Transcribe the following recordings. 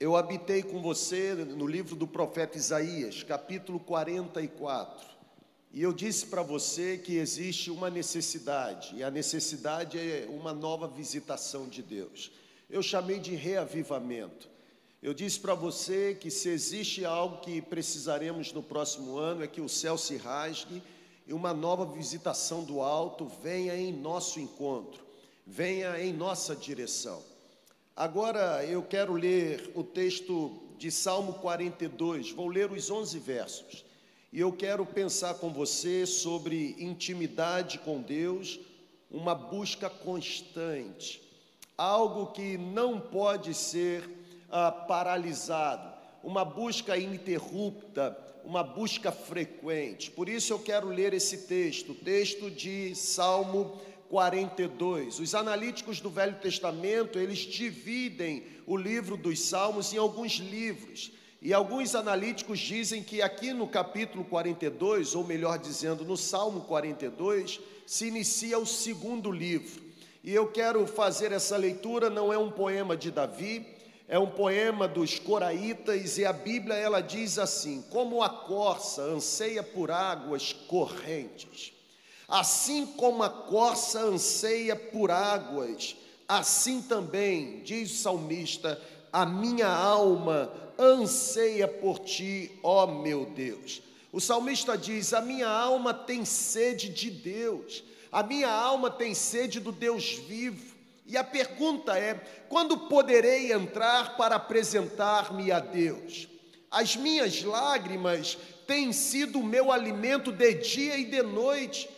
Eu habitei com você no livro do profeta Isaías, capítulo 44. E eu disse para você que existe uma necessidade, e a necessidade é uma nova visitação de Deus. Eu chamei de reavivamento. Eu disse para você que se existe algo que precisaremos no próximo ano é que o céu se rasgue e uma nova visitação do alto venha em nosso encontro, venha em nossa direção. Agora eu quero ler o texto de Salmo 42, vou ler os 11 versos. E eu quero pensar com você sobre intimidade com Deus, uma busca constante, algo que não pode ser ah, paralisado, uma busca ininterrupta, uma busca frequente. Por isso eu quero ler esse texto, o texto de Salmo 42. Os analíticos do Velho Testamento, eles dividem o livro dos Salmos em alguns livros. E alguns analíticos dizem que aqui no capítulo 42, ou melhor dizendo, no Salmo 42, se inicia o segundo livro. E eu quero fazer essa leitura, não é um poema de Davi, é um poema dos coraitas e a Bíblia ela diz assim: Como a corça anseia por águas correntes, assim como a corça anseia por águas, assim também, diz o salmista, a minha alma anseia por ti, ó meu Deus. O salmista diz: A minha alma tem sede de Deus, a minha alma tem sede do Deus vivo. E a pergunta é: quando poderei entrar para apresentar-me a Deus? As minhas lágrimas têm sido o meu alimento de dia e de noite.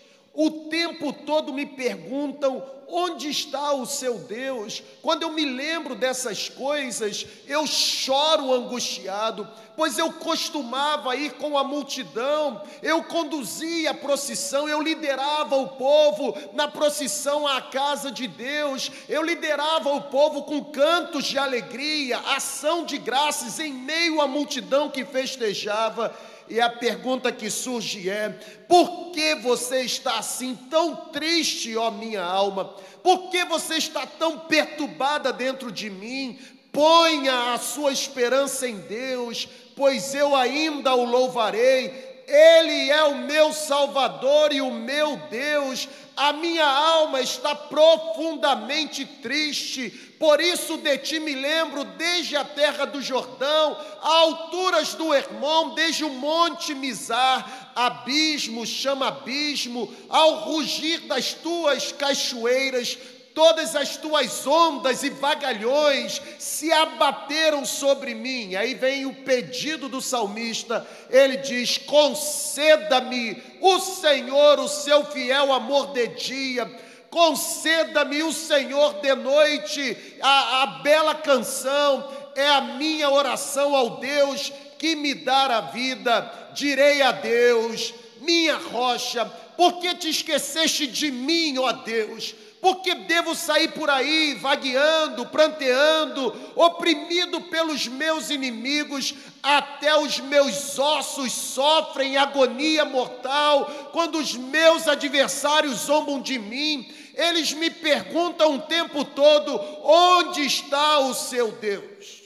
O tempo todo me perguntam onde está o seu Deus. Quando eu me lembro dessas coisas, eu choro angustiado, pois eu costumava ir com a multidão, eu conduzia a procissão, eu liderava o povo na procissão à casa de Deus, eu liderava o povo com cantos de alegria, ação de graças em meio à multidão que festejava. E a pergunta que surge é: por que você está assim tão triste, ó minha alma? Por que você está tão perturbada dentro de mim? Ponha a sua esperança em Deus, pois eu ainda o louvarei. Ele é o meu Salvador e o meu Deus. A minha alma está profundamente triste, por isso de ti me lembro desde a terra do Jordão, a alturas do Hermon, desde o monte Mizar, abismo chama abismo, ao rugir das tuas cachoeiras, todas as tuas ondas e vagalhões se abateram sobre mim. Aí vem o pedido do salmista, ele diz: conceda-me o Senhor o seu fiel amor de dia, conceda-me o Senhor de noite, a, a bela canção é a minha oração ao Deus que me dá a vida. Direi a Deus, minha rocha, por que te esqueceste de mim, ó Deus? Porque devo sair por aí vagueando, pranteando, oprimido pelos meus inimigos, até os meus ossos sofrem agonia mortal, quando os meus adversários zombam de mim, eles me perguntam o tempo todo: onde está o seu Deus?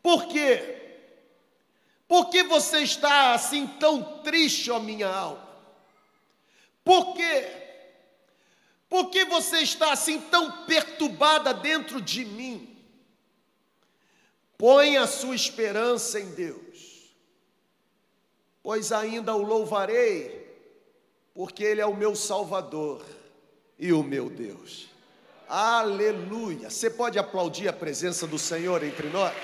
Por quê? Por que você está assim tão triste, ó minha alma? Por quê? Por que você está assim tão perturbada dentro de mim? Põe a sua esperança em Deus, pois ainda o louvarei, porque Ele é o meu Salvador e o meu Deus. Aleluia! Você pode aplaudir a presença do Senhor entre nós?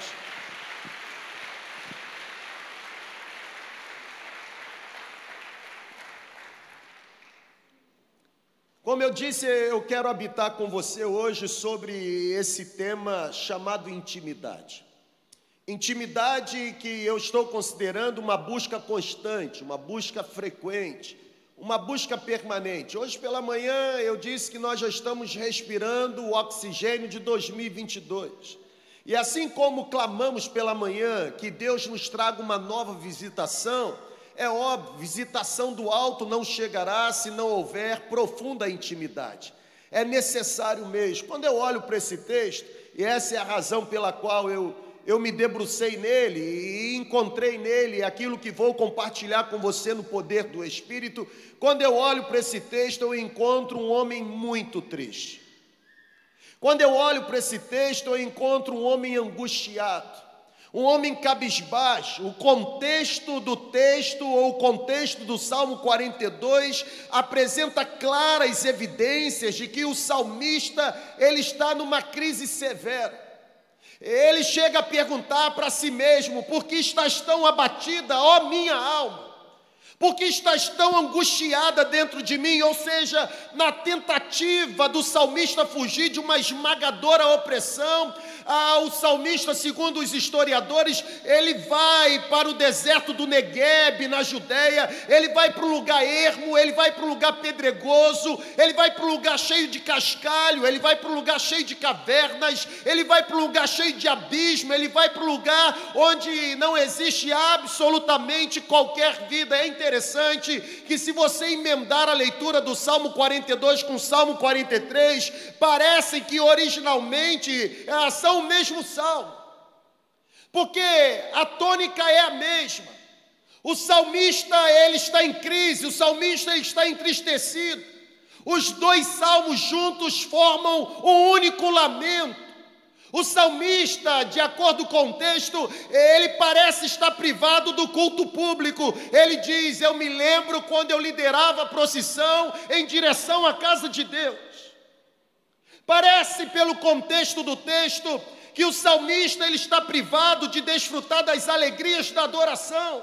Como eu disse, eu quero habitar com você hoje sobre esse tema chamado intimidade. Intimidade que eu estou considerando uma busca constante, uma busca frequente, uma busca permanente. Hoje pela manhã eu disse que nós já estamos respirando o oxigênio de 2022. E assim como clamamos pela manhã que Deus nos traga uma nova visitação, é óbvio, visitação do alto não chegará se não houver profunda intimidade. É necessário mesmo. Quando eu olho para esse texto, e essa é a razão pela qual eu, eu me debrucei nele e encontrei nele aquilo que vou compartilhar com você no poder do Espírito. Quando eu olho para esse texto, eu encontro um homem muito triste. Quando eu olho para esse texto, eu encontro um homem angustiado. Um homem cabisbaixo, o contexto do texto ou o contexto do Salmo 42 apresenta claras evidências de que o salmista ele está numa crise severa. Ele chega a perguntar para si mesmo: por que estás tão abatida, ó minha alma? Por que estás tão angustiada dentro de mim? Ou seja, na tentativa do salmista fugir de uma esmagadora opressão, ah, o salmista, segundo os historiadores, ele vai para o deserto do Negueb, na Judéia, ele vai para um lugar ermo, ele vai para um lugar pedregoso, ele vai para um lugar cheio de cascalho, ele vai para um lugar cheio de cavernas, ele vai para um lugar cheio de abismo, ele vai para um lugar onde não existe absolutamente qualquer vida. É interessante que, se você emendar a leitura do Salmo 42 com o Salmo 43, parece que originalmente são o mesmo salmo, porque a tônica é a mesma. O salmista ele está em crise, o salmista está entristecido. Os dois salmos juntos formam um único lamento. O salmista, de acordo com o texto, ele parece estar privado do culto público. Ele diz: Eu me lembro quando eu liderava a procissão em direção à casa de Deus. Parece, pelo contexto do texto, que o salmista ele está privado de desfrutar das alegrias da adoração,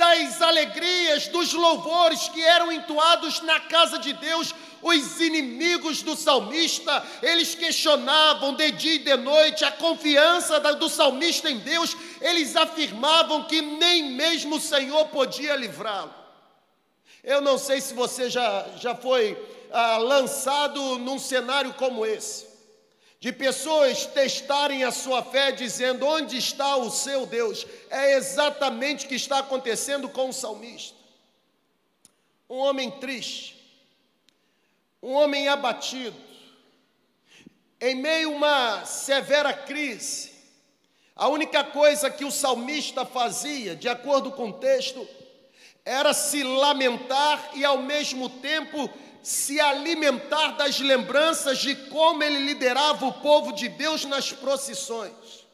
das alegrias dos louvores que eram entoados na casa de Deus. Os inimigos do salmista, eles questionavam de dia e de noite a confiança do salmista em Deus, eles afirmavam que nem mesmo o Senhor podia livrá-lo. Eu não sei se você já, já foi ah, lançado num cenário como esse, de pessoas testarem a sua fé dizendo: onde está o seu Deus? É exatamente o que está acontecendo com o salmista. Um homem triste, um homem abatido, em meio a uma severa crise, a única coisa que o salmista fazia, de acordo com o texto, era se lamentar e ao mesmo tempo se alimentar das lembranças de como ele liderava o povo de Deus nas procissões.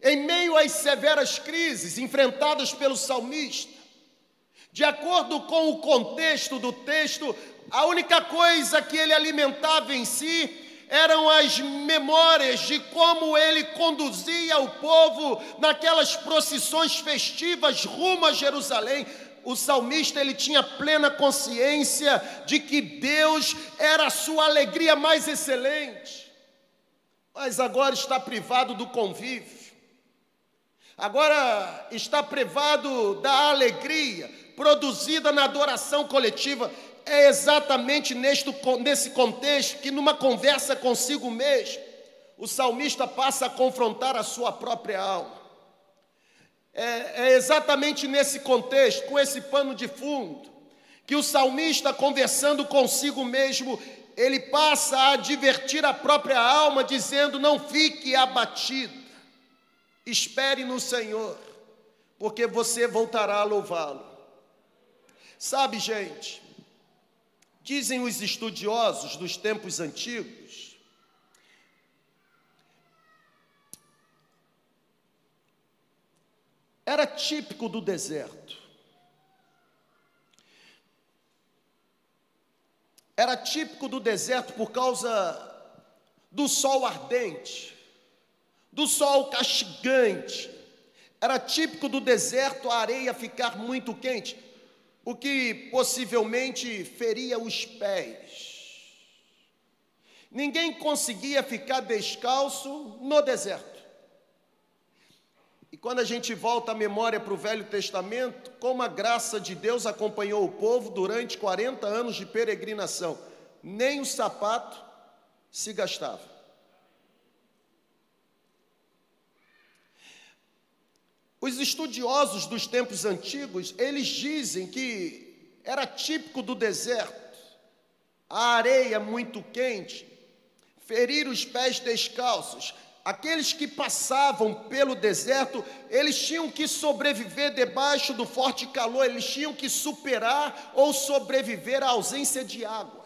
Em meio às severas crises enfrentadas pelo salmista, de acordo com o contexto do texto, a única coisa que ele alimentava em si eram as memórias de como ele conduzia o povo naquelas procissões festivas rumo a Jerusalém, o salmista ele tinha plena consciência de que Deus era a sua alegria mais excelente, mas agora está privado do convívio, agora está privado da alegria produzida na adoração coletiva. É exatamente neste, nesse contexto que, numa conversa consigo mesmo, o salmista passa a confrontar a sua própria alma. É, é exatamente nesse contexto, com esse pano de fundo, que o salmista, conversando consigo mesmo, ele passa a advertir a própria alma, dizendo: Não fique abatido, espere no Senhor, porque você voltará a louvá-lo. Sabe, gente, dizem os estudiosos dos tempos antigos, era típico do deserto. Era típico do deserto por causa do sol ardente, do sol castigante. Era típico do deserto a areia ficar muito quente, o que possivelmente feria os pés. Ninguém conseguia ficar descalço no deserto. Quando a gente volta a memória para o Velho Testamento, como a graça de Deus acompanhou o povo durante 40 anos de peregrinação, nem o sapato se gastava. Os estudiosos dos tempos antigos, eles dizem que era típico do deserto, a areia muito quente, ferir os pés descalços. Aqueles que passavam pelo deserto, eles tinham que sobreviver debaixo do forte calor, eles tinham que superar ou sobreviver à ausência de água.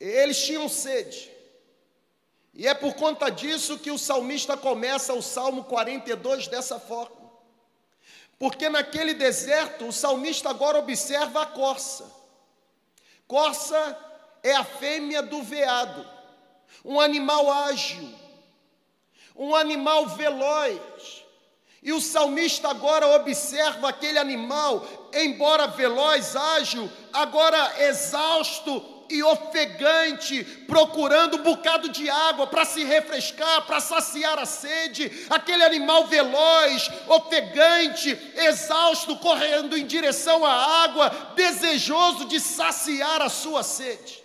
Eles tinham sede. E é por conta disso que o salmista começa o Salmo 42 dessa forma. Porque naquele deserto, o salmista agora observa a corça. Corça é a fêmea do veado, um animal ágil, um animal veloz. E o salmista agora observa aquele animal, embora veloz, ágil, agora exausto e ofegante, procurando um bocado de água para se refrescar, para saciar a sede, aquele animal veloz, ofegante, exausto, correndo em direção à água, desejoso de saciar a sua sede.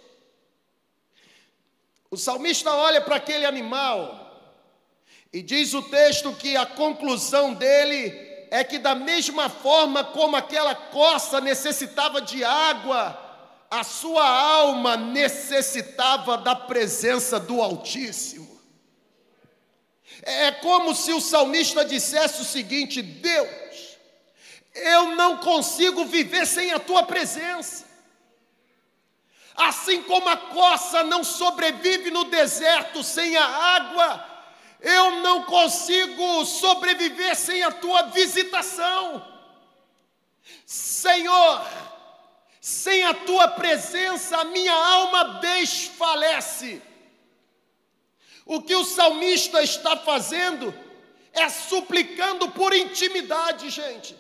O salmista olha para aquele animal e diz o texto que a conclusão dele é que, da mesma forma como aquela coça necessitava de água, a sua alma necessitava da presença do Altíssimo. É como se o salmista dissesse o seguinte: Deus, eu não consigo viver sem a tua presença. Assim como a coça não sobrevive no deserto sem a água, eu não consigo sobreviver sem a tua visitação. Senhor, sem a tua presença, a minha alma desfalece. O que o salmista está fazendo é suplicando por intimidade, gente.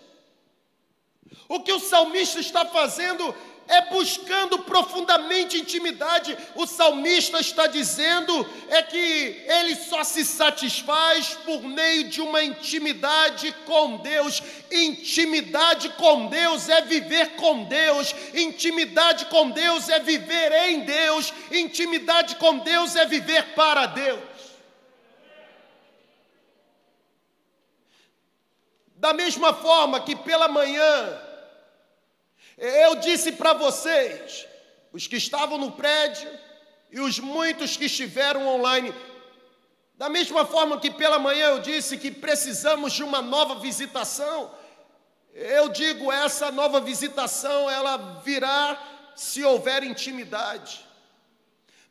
O que o salmista está fazendo é buscando profundamente intimidade. O salmista está dizendo é que ele só se satisfaz por meio de uma intimidade com Deus. Intimidade com Deus é viver com Deus. Intimidade com Deus é viver em Deus. Intimidade com Deus é viver para Deus. Da mesma forma que pela manhã eu disse para vocês, os que estavam no prédio e os muitos que estiveram online, da mesma forma que pela manhã eu disse que precisamos de uma nova visitação, eu digo essa nova visitação ela virá se houver intimidade.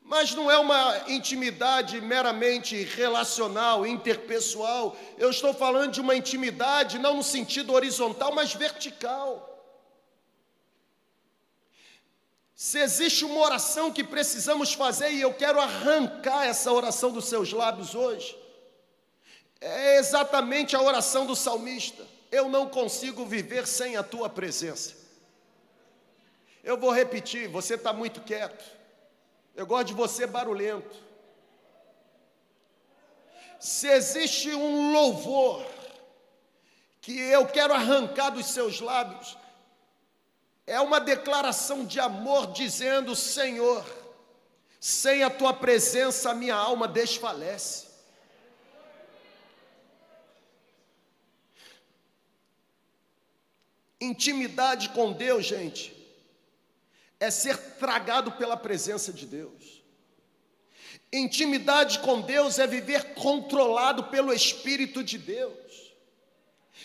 Mas não é uma intimidade meramente relacional, interpessoal. Eu estou falando de uma intimidade não no sentido horizontal, mas vertical. Se existe uma oração que precisamos fazer e eu quero arrancar essa oração dos seus lábios hoje, é exatamente a oração do salmista. Eu não consigo viver sem a tua presença. Eu vou repetir, você está muito quieto. Eu gosto de você barulhento. Se existe um louvor que eu quero arrancar dos seus lábios, é uma declaração de amor dizendo: Senhor, sem a tua presença a minha alma desfalece. Intimidade com Deus, gente, é ser tragado pela presença de Deus. Intimidade com Deus é viver controlado pelo Espírito de Deus.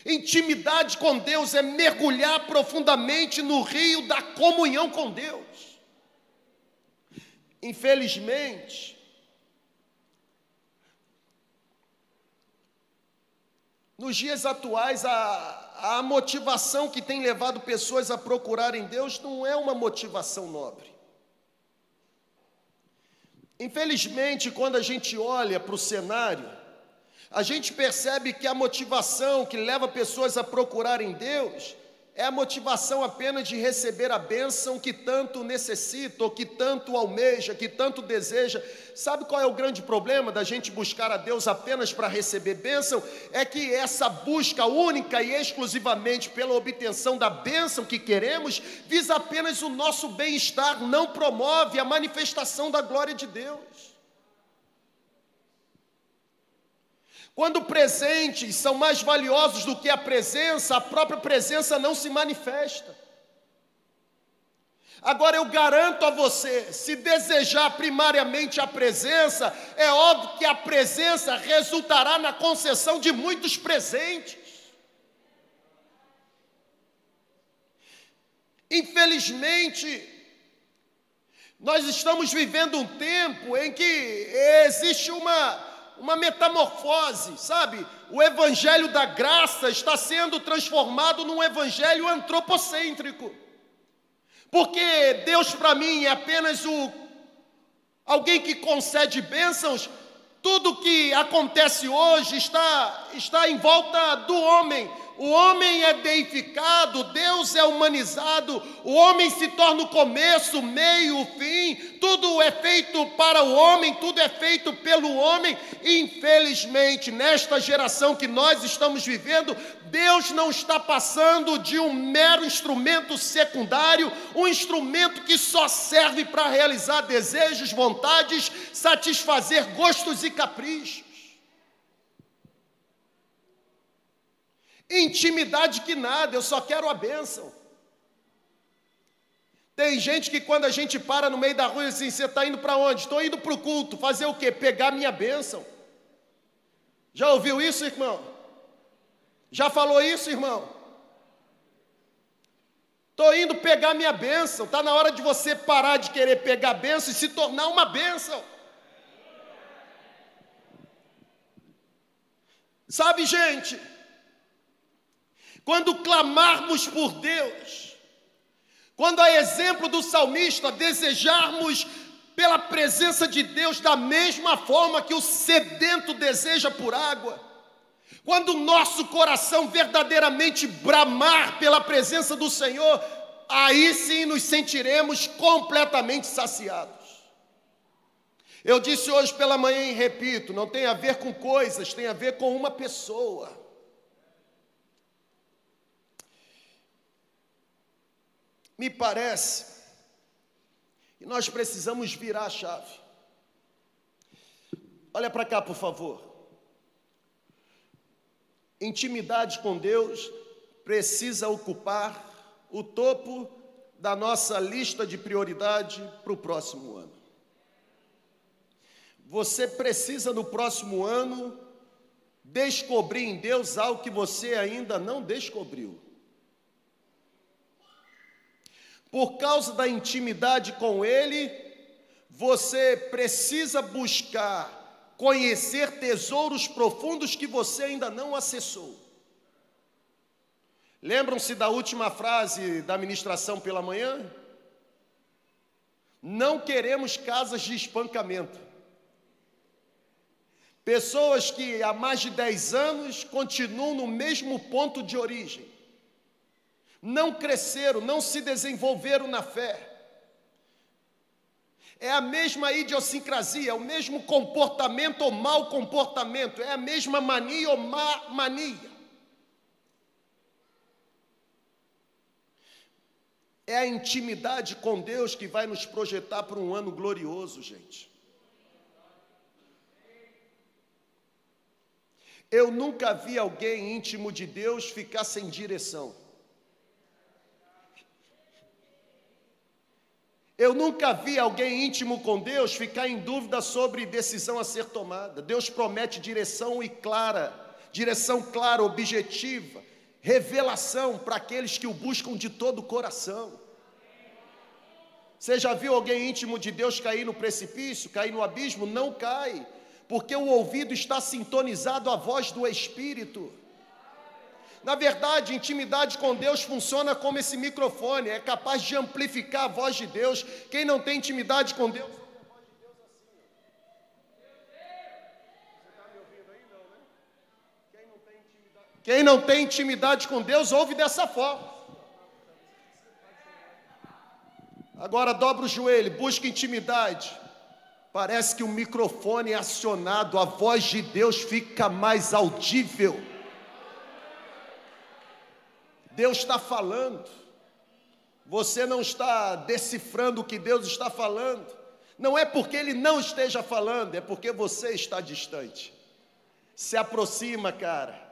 Intimidade com Deus é mergulhar profundamente no rio da comunhão com Deus. Infelizmente, nos dias atuais, a, a motivação que tem levado pessoas a procurarem Deus não é uma motivação nobre. Infelizmente, quando a gente olha para o cenário, a gente percebe que a motivação que leva pessoas a procurarem Deus é a motivação apenas de receber a bênção que tanto necessita, ou que tanto almeja, que tanto deseja. Sabe qual é o grande problema da gente buscar a Deus apenas para receber bênção? É que essa busca única e exclusivamente pela obtenção da bênção que queremos, visa apenas o nosso bem-estar, não promove a manifestação da glória de Deus. Quando presentes são mais valiosos do que a presença, a própria presença não se manifesta. Agora eu garanto a você, se desejar primariamente a presença, é óbvio que a presença resultará na concessão de muitos presentes. Infelizmente, nós estamos vivendo um tempo em que existe uma, uma metamorfose, sabe? O evangelho da graça está sendo transformado num evangelho antropocêntrico. Porque Deus para mim é apenas o alguém que concede bênçãos. Tudo que acontece hoje está está em volta do homem, o homem é deificado, Deus é humanizado, o homem se torna o começo, meio, o fim, tudo é feito para o homem, tudo é feito pelo homem. Infelizmente, nesta geração que nós estamos vivendo, Deus não está passando de um mero instrumento secundário, um instrumento que só serve para realizar desejos, vontades, satisfazer gostos e caprichos. Intimidade que nada, eu só quero a bênção. Tem gente que quando a gente para no meio da rua assim, você está indo para onde? Estou indo para o culto, fazer o quê? Pegar minha bênção. Já ouviu isso, irmão? Já falou isso, irmão? Estou indo pegar minha bênção. Está na hora de você parar de querer pegar a bênção e se tornar uma bênção. Sabe, gente? Quando clamarmos por Deus, quando a exemplo do salmista desejarmos pela presença de Deus da mesma forma que o sedento deseja por água, quando o nosso coração verdadeiramente bramar pela presença do Senhor, aí sim nos sentiremos completamente saciados. Eu disse hoje pela manhã e repito: não tem a ver com coisas, tem a ver com uma pessoa. Me parece que nós precisamos virar a chave. Olha para cá, por favor. Intimidade com Deus precisa ocupar o topo da nossa lista de prioridade para o próximo ano. Você precisa no próximo ano descobrir em Deus algo que você ainda não descobriu. Por causa da intimidade com Ele, você precisa buscar conhecer tesouros profundos que você ainda não acessou. Lembram-se da última frase da ministração pela manhã? Não queremos casas de espancamento. Pessoas que há mais de 10 anos continuam no mesmo ponto de origem não cresceram, não se desenvolveram na fé. É a mesma idiosincrasia, é o mesmo comportamento ou mau comportamento, é a mesma mania ou má mania. É a intimidade com Deus que vai nos projetar para um ano glorioso, gente. Eu nunca vi alguém íntimo de Deus ficar sem direção. Eu nunca vi alguém íntimo com Deus ficar em dúvida sobre decisão a ser tomada. Deus promete direção e clara, direção clara, objetiva, revelação para aqueles que o buscam de todo o coração. Você já viu alguém íntimo de Deus cair no precipício, cair no abismo? Não cai, porque o ouvido está sintonizado à voz do Espírito. Na verdade, intimidade com Deus funciona como esse microfone, é capaz de amplificar a voz de Deus. Quem não tem intimidade com Deus, Quem não tem intimidade com Deus, ouve dessa forma. Agora dobra o joelho, busca intimidade. Parece que o microfone é acionado, a voz de Deus fica mais audível. Deus está falando. Você não está decifrando o que Deus está falando. Não é porque Ele não esteja falando, é porque você está distante. Se aproxima, cara.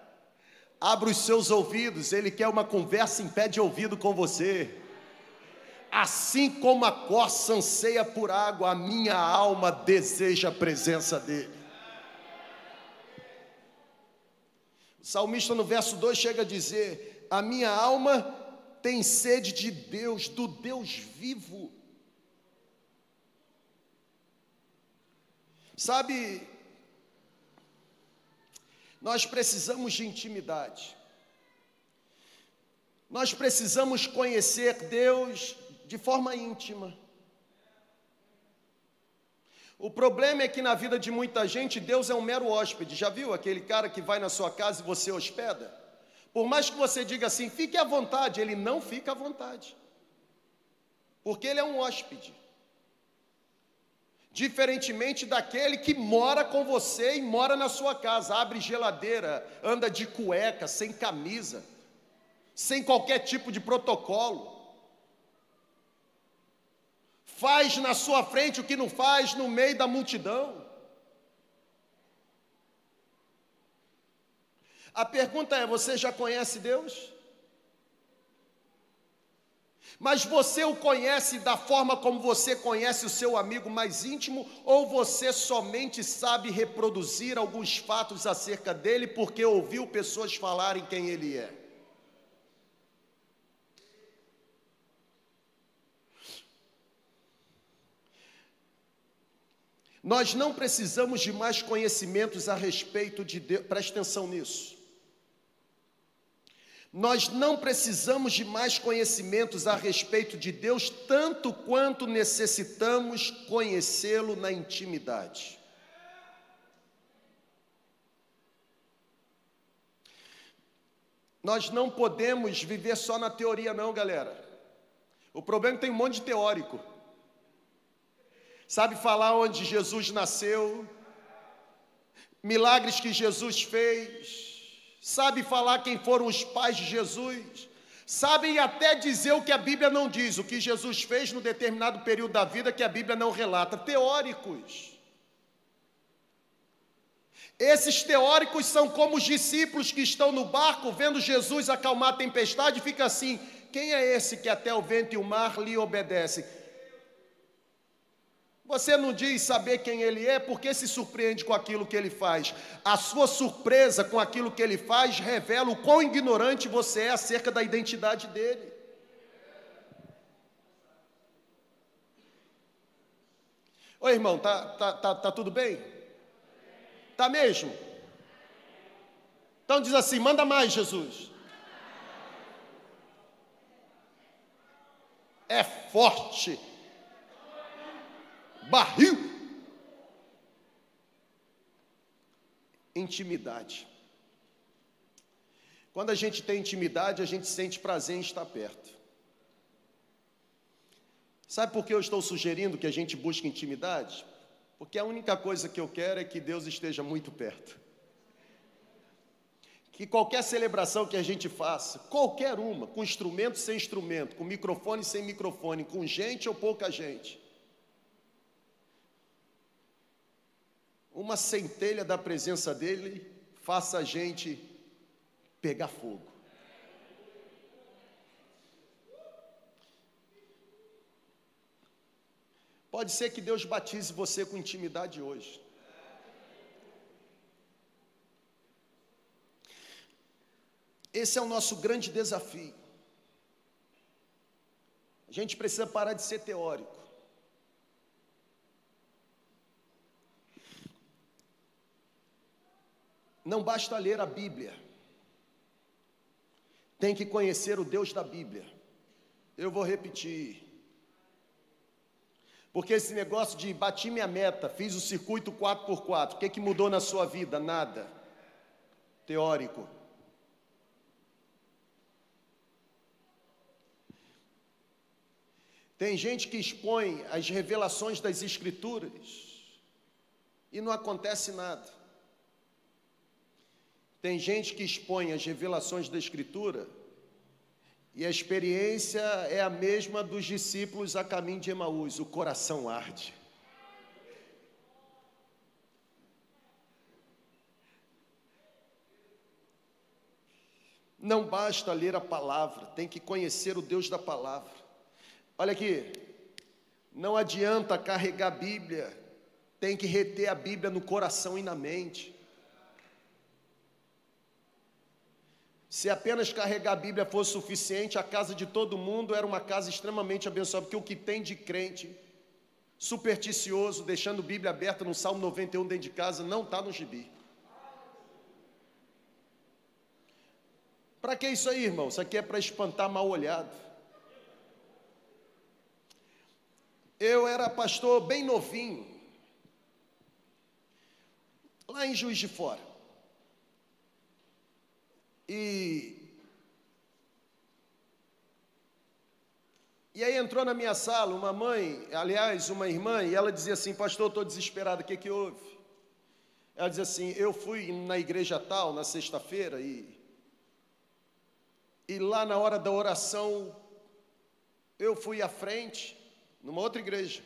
Abra os seus ouvidos. Ele quer uma conversa em pé de ouvido com você. Assim como a corça anseia por água, a minha alma deseja a presença dele. O salmista no verso 2 chega a dizer: A minha alma tem sede de Deus, do Deus vivo. Sabe, nós precisamos de intimidade. Nós precisamos conhecer Deus de forma íntima. O problema é que na vida de muita gente, Deus é um mero hóspede. Já viu aquele cara que vai na sua casa e você hospeda? Por mais que você diga assim, fique à vontade, ele não fica à vontade. Porque ele é um hóspede. Diferentemente daquele que mora com você e mora na sua casa, abre geladeira, anda de cueca, sem camisa, sem qualquer tipo de protocolo. Faz na sua frente o que não faz no meio da multidão. A pergunta é: você já conhece Deus? Mas você o conhece da forma como você conhece o seu amigo mais íntimo, ou você somente sabe reproduzir alguns fatos acerca dele porque ouviu pessoas falarem quem ele é? Nós não precisamos de mais conhecimentos a respeito de Deus, preste atenção nisso. Nós não precisamos de mais conhecimentos a respeito de Deus, tanto quanto necessitamos conhecê-lo na intimidade. Nós não podemos viver só na teoria, não, galera. O problema é que tem um monte de teórico. Sabe falar onde Jesus nasceu, milagres que Jesus fez, sabe falar quem foram os pais de Jesus, sabem até dizer o que a Bíblia não diz, o que Jesus fez no determinado período da vida que a Bíblia não relata. Teóricos. Esses teóricos são como os discípulos que estão no barco vendo Jesus acalmar a tempestade e fica assim: quem é esse que até o vento e o mar lhe obedecem? Você não diz saber quem ele é porque se surpreende com aquilo que ele faz. A sua surpresa com aquilo que ele faz revela o quão ignorante você é acerca da identidade dele. Oi, irmão, tá, tá, tá, tá tudo bem? Tá mesmo? Então diz assim: manda mais, Jesus. É forte barril. Intimidade. Quando a gente tem intimidade, a gente sente prazer em estar perto. Sabe por que eu estou sugerindo que a gente busque intimidade? Porque a única coisa que eu quero é que Deus esteja muito perto. Que qualquer celebração que a gente faça, qualquer uma, com instrumento sem instrumento, com microfone sem microfone, com gente ou pouca gente, uma centelha da presença dele faça a gente pegar fogo. Pode ser que Deus batize você com intimidade hoje. Esse é o nosso grande desafio. A gente precisa parar de ser teórico. Não basta ler a Bíblia, tem que conhecer o Deus da Bíblia. Eu vou repetir. Porque esse negócio de bati minha meta, fiz o circuito 4x4, o que, que mudou na sua vida? Nada. Teórico. Tem gente que expõe as revelações das Escrituras e não acontece nada. Tem gente que expõe as revelações da Escritura e a experiência é a mesma dos discípulos a caminho de Emaús, o coração arde. Não basta ler a palavra, tem que conhecer o Deus da palavra. Olha aqui, não adianta carregar a Bíblia, tem que reter a Bíblia no coração e na mente. Se apenas carregar a Bíblia fosse suficiente, a casa de todo mundo era uma casa extremamente abençoada, porque o que tem de crente supersticioso, deixando a Bíblia aberta no Salmo 91 dentro de casa, não está no gibi. Para que isso aí, irmão? Isso aqui é para espantar mal olhado. Eu era pastor bem novinho, lá em Juiz de Fora. E E aí entrou na minha sala uma mãe, aliás, uma irmã, e ela dizia assim: Pastor, estou desesperada, o que, que houve? Ela dizia assim: Eu fui na igreja tal, na sexta-feira, e, e lá na hora da oração, eu fui à frente, numa outra igreja.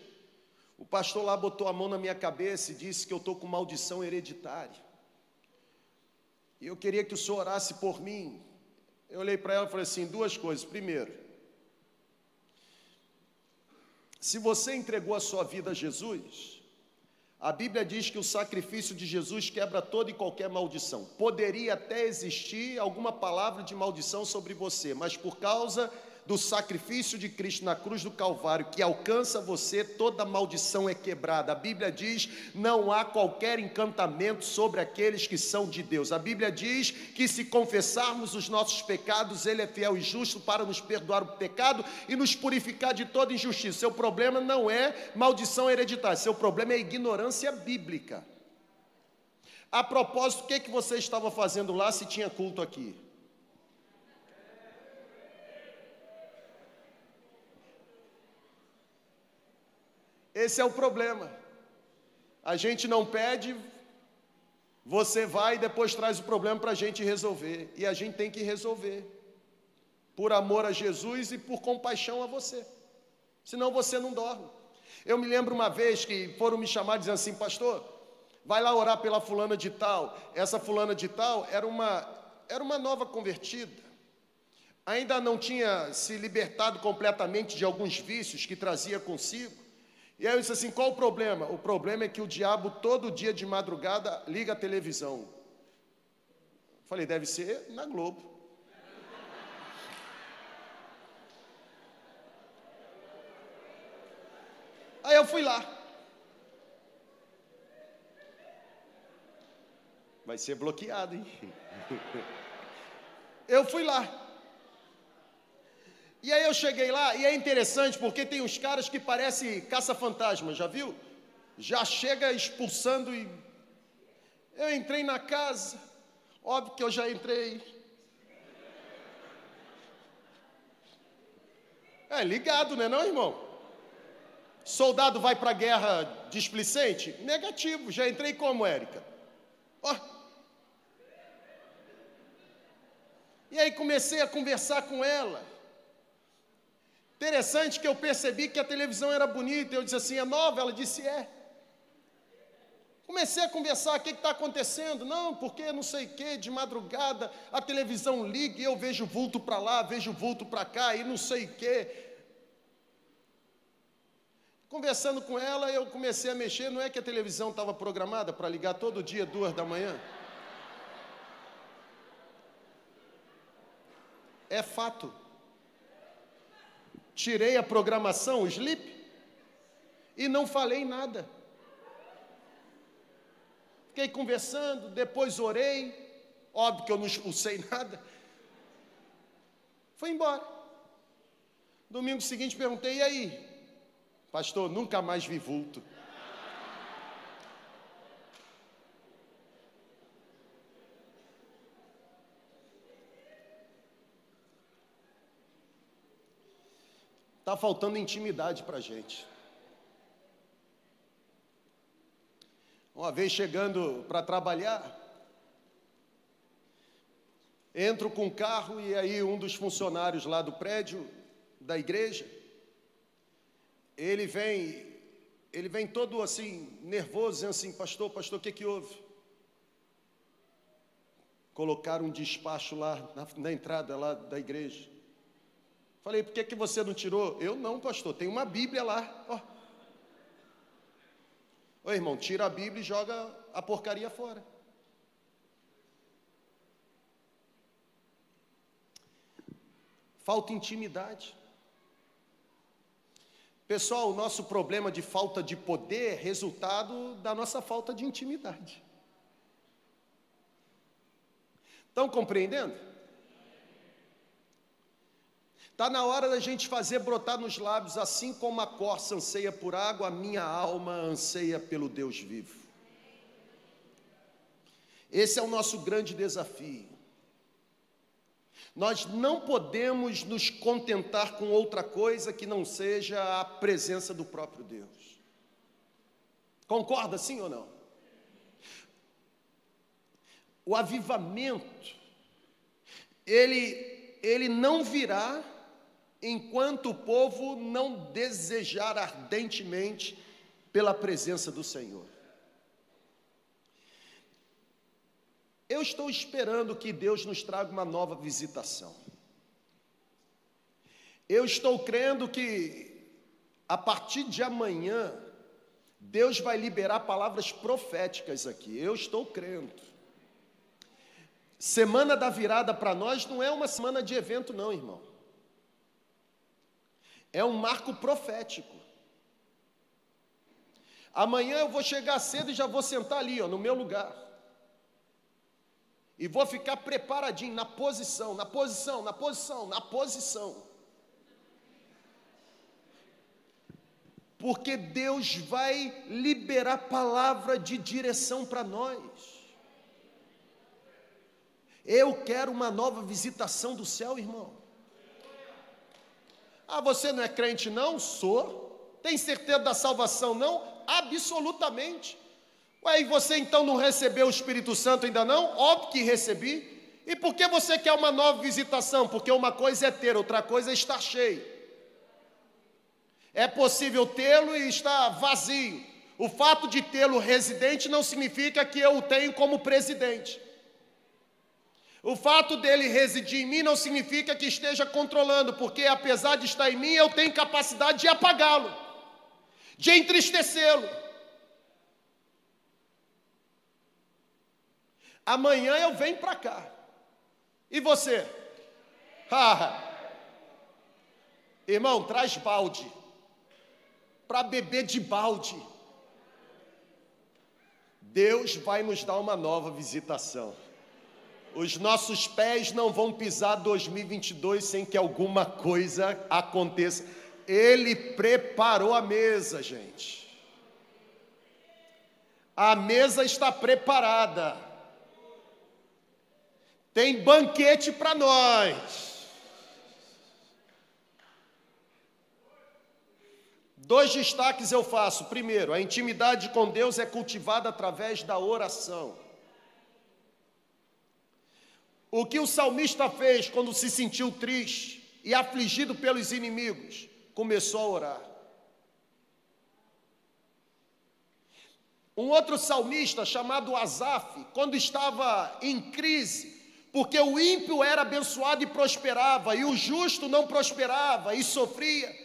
O pastor lá botou a mão na minha cabeça e disse que eu estou com maldição hereditária. E eu queria que o senhor orasse por mim. Eu olhei para ela e falei assim: duas coisas. Primeiro, se você entregou a sua vida a Jesus, a Bíblia diz que o sacrifício de Jesus quebra toda e qualquer maldição. Poderia até existir alguma palavra de maldição sobre você, mas por causa do sacrifício de Cristo na cruz do Calvário que alcança você, toda maldição é quebrada. A Bíblia diz: não há qualquer encantamento sobre aqueles que são de Deus. A Bíblia diz que se confessarmos os nossos pecados, Ele é fiel e justo para nos perdoar o pecado e nos purificar de toda injustiça. Seu problema não é maldição hereditária, seu problema é ignorância bíblica. A propósito, o que, é que você estava fazendo lá se tinha culto aqui? Esse é o problema. A gente não pede, você vai e depois traz o problema para a gente resolver. E a gente tem que resolver. Por amor a Jesus e por compaixão a você. Senão você não dorme. Eu me lembro uma vez que foram me chamar dizendo assim, pastor, vai lá orar pela fulana de tal. Essa fulana de tal era uma, era uma nova convertida. Ainda não tinha se libertado completamente de alguns vícios que trazia consigo. E aí eu disse assim: qual o problema? O problema é que o diabo, todo dia de madrugada, liga a televisão. Falei, deve ser na Globo. Aí eu fui lá. Vai ser bloqueado, hein? Eu fui lá. E aí eu cheguei lá, e é interessante porque tem uns caras que parecem caça-fantasma, já viu? Já chega expulsando e. Eu entrei na casa, óbvio que eu já entrei. É ligado, né, não, irmão? Soldado vai para a guerra displicente? Negativo, já entrei como, Érica? Ó. E aí comecei a conversar com ela. Interessante que eu percebi que a televisão era bonita. Eu disse assim: é nova? Ela disse: é. Comecei a conversar: o que está acontecendo? Não, porque não sei o que, de madrugada a televisão liga e eu vejo vulto para lá, vejo vulto para cá e não sei o que. Conversando com ela, eu comecei a mexer. Não é que a televisão estava programada para ligar todo dia, duas da manhã? É fato tirei a programação, o sleep, e não falei nada. Fiquei conversando, depois orei, óbvio que eu não expulsei nada. Foi embora. Domingo seguinte perguntei, e aí? Pastor, nunca mais vi vulto. Está faltando intimidade para a gente. Uma vez chegando para trabalhar, entro com o carro e aí um dos funcionários lá do prédio da igreja, ele vem, ele vem todo assim, nervoso, dizendo assim, pastor, pastor, o que que houve? Colocaram um despacho lá na, na entrada lá da igreja. Falei, por que, que você não tirou? Eu não, pastor, tem uma Bíblia lá. Ó. Ô irmão, tira a Bíblia e joga a porcaria fora. Falta intimidade. Pessoal, o nosso problema de falta de poder é resultado da nossa falta de intimidade. Estão compreendendo? Está na hora da gente fazer brotar nos lábios, assim como a corça anseia por água, a minha alma anseia pelo Deus vivo. Esse é o nosso grande desafio. Nós não podemos nos contentar com outra coisa que não seja a presença do próprio Deus. Concorda sim ou não? O avivamento, ele, ele não virá enquanto o povo não desejar ardentemente pela presença do Senhor. Eu estou esperando que Deus nos traga uma nova visitação. Eu estou crendo que a partir de amanhã Deus vai liberar palavras proféticas aqui. Eu estou crendo. Semana da virada para nós não é uma semana de evento, não, irmão. É um marco profético. Amanhã eu vou chegar cedo e já vou sentar ali, ó, no meu lugar. E vou ficar preparadinho na posição, na posição, na posição, na posição. Porque Deus vai liberar palavra de direção para nós. Eu quero uma nova visitação do céu, irmão. Ah, você não é crente, não? Sou. Tem certeza da salvação, não? Absolutamente. Ué, e você então não recebeu o Espírito Santo ainda não? Óbvio que recebi. E por que você quer uma nova visitação? Porque uma coisa é ter, outra coisa é estar cheio. É possível tê-lo e estar vazio. O fato de tê-lo residente não significa que eu o tenho como presidente. O fato dele residir em mim não significa que esteja controlando, porque apesar de estar em mim, eu tenho capacidade de apagá-lo, de entristecê-lo. Amanhã eu venho para cá. E você? Irmão, traz balde. Para beber de balde. Deus vai nos dar uma nova visitação. Os nossos pés não vão pisar 2022 sem que alguma coisa aconteça. Ele preparou a mesa, gente. A mesa está preparada. Tem banquete para nós. Dois destaques eu faço. Primeiro, a intimidade com Deus é cultivada através da oração. O que o salmista fez quando se sentiu triste e afligido pelos inimigos? Começou a orar. Um outro salmista chamado Asaf, quando estava em crise, porque o ímpio era abençoado e prosperava, e o justo não prosperava e sofria.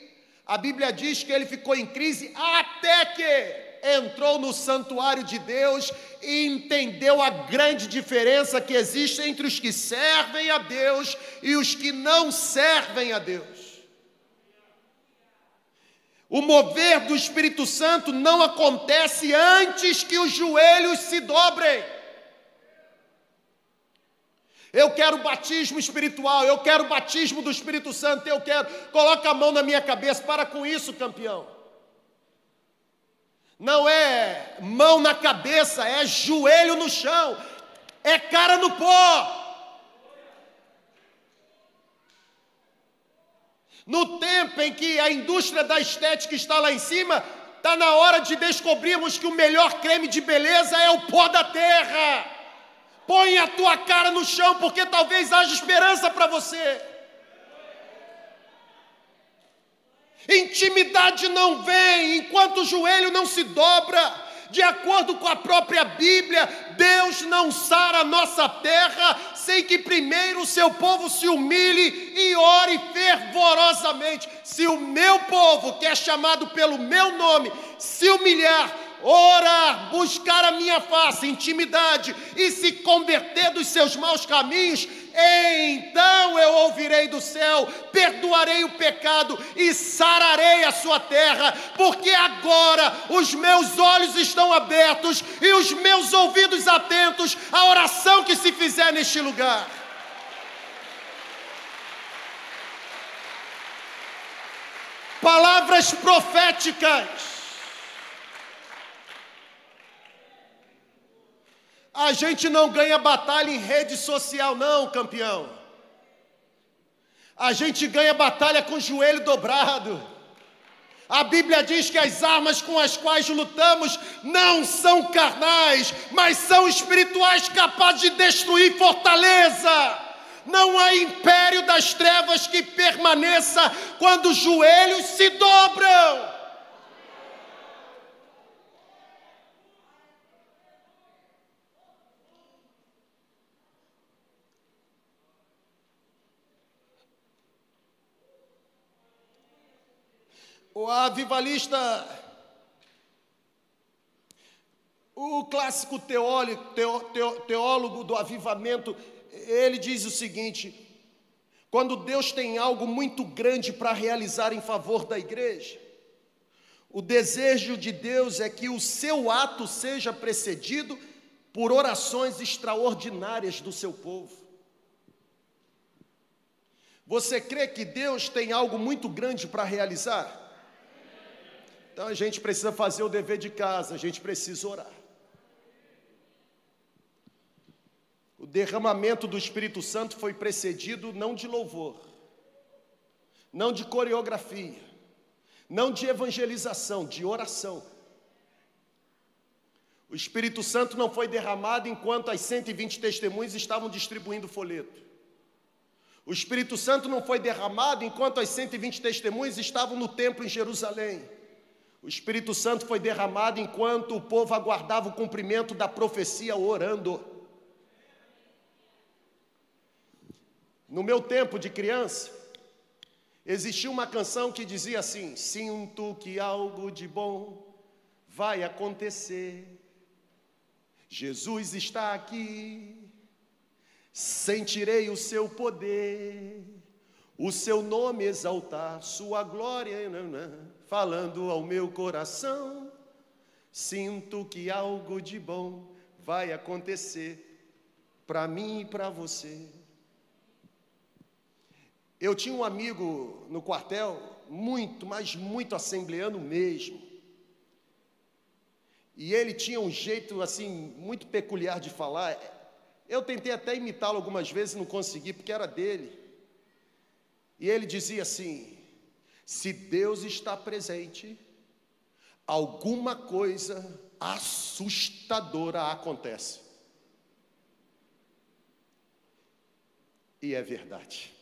A Bíblia diz que ele ficou em crise até que entrou no santuário de Deus e entendeu a grande diferença que existe entre os que servem a Deus e os que não servem a Deus. O mover do Espírito Santo não acontece antes que os joelhos se dobrem. Eu quero batismo espiritual, eu quero batismo do Espírito Santo, eu quero. Coloca a mão na minha cabeça, para com isso, campeão. Não é mão na cabeça, é joelho no chão, é cara no pó. No tempo em que a indústria da estética está lá em cima, está na hora de descobrirmos que o melhor creme de beleza é o pó da terra. Põe a tua cara no chão, porque talvez haja esperança para você. Intimidade não vem enquanto o joelho não se dobra. De acordo com a própria Bíblia, Deus não sara a nossa terra sem que primeiro o seu povo se humilhe e ore fervorosamente. Se o meu povo, que é chamado pelo meu nome, se humilhar, orar, buscar a minha face, intimidade e se converter dos seus maus caminhos, então eu ouvirei do céu, perdoarei o pecado e sararei a sua terra, porque agora os meus olhos estão abertos e os meus ouvidos atentos à oração que se fizer neste lugar. Palavras proféticas A gente não ganha batalha em rede social, não, campeão. A gente ganha batalha com o joelho dobrado. A Bíblia diz que as armas com as quais lutamos não são carnais, mas são espirituais capazes de destruir fortaleza. Não há império das trevas que permaneça quando os joelhos se dobram. O avivalista, o clássico teólogo, do avivamento, ele diz o seguinte: quando Deus tem algo muito grande para realizar em favor da igreja, o desejo de Deus é que o seu ato seja precedido por orações extraordinárias do seu povo. Você crê que Deus tem algo muito grande para realizar? Então a gente precisa fazer o dever de casa, a gente precisa orar. O derramamento do Espírito Santo foi precedido não de louvor, não de coreografia, não de evangelização, de oração. O Espírito Santo não foi derramado enquanto as 120 testemunhas estavam distribuindo folheto. O Espírito Santo não foi derramado enquanto as 120 testemunhas estavam no templo em Jerusalém. O Espírito Santo foi derramado enquanto o povo aguardava o cumprimento da profecia orando. No meu tempo de criança, existia uma canção que dizia assim: Sinto que algo de bom vai acontecer. Jesus está aqui, sentirei o seu poder, o seu nome exaltar, sua glória. Não, não falando ao meu coração. Sinto que algo de bom vai acontecer para mim e para você. Eu tinha um amigo no quartel, muito, mas muito assembleano mesmo. E ele tinha um jeito assim muito peculiar de falar. Eu tentei até imitá-lo algumas vezes, não consegui porque era dele. E ele dizia assim: se Deus está presente, alguma coisa assustadora acontece. E é verdade.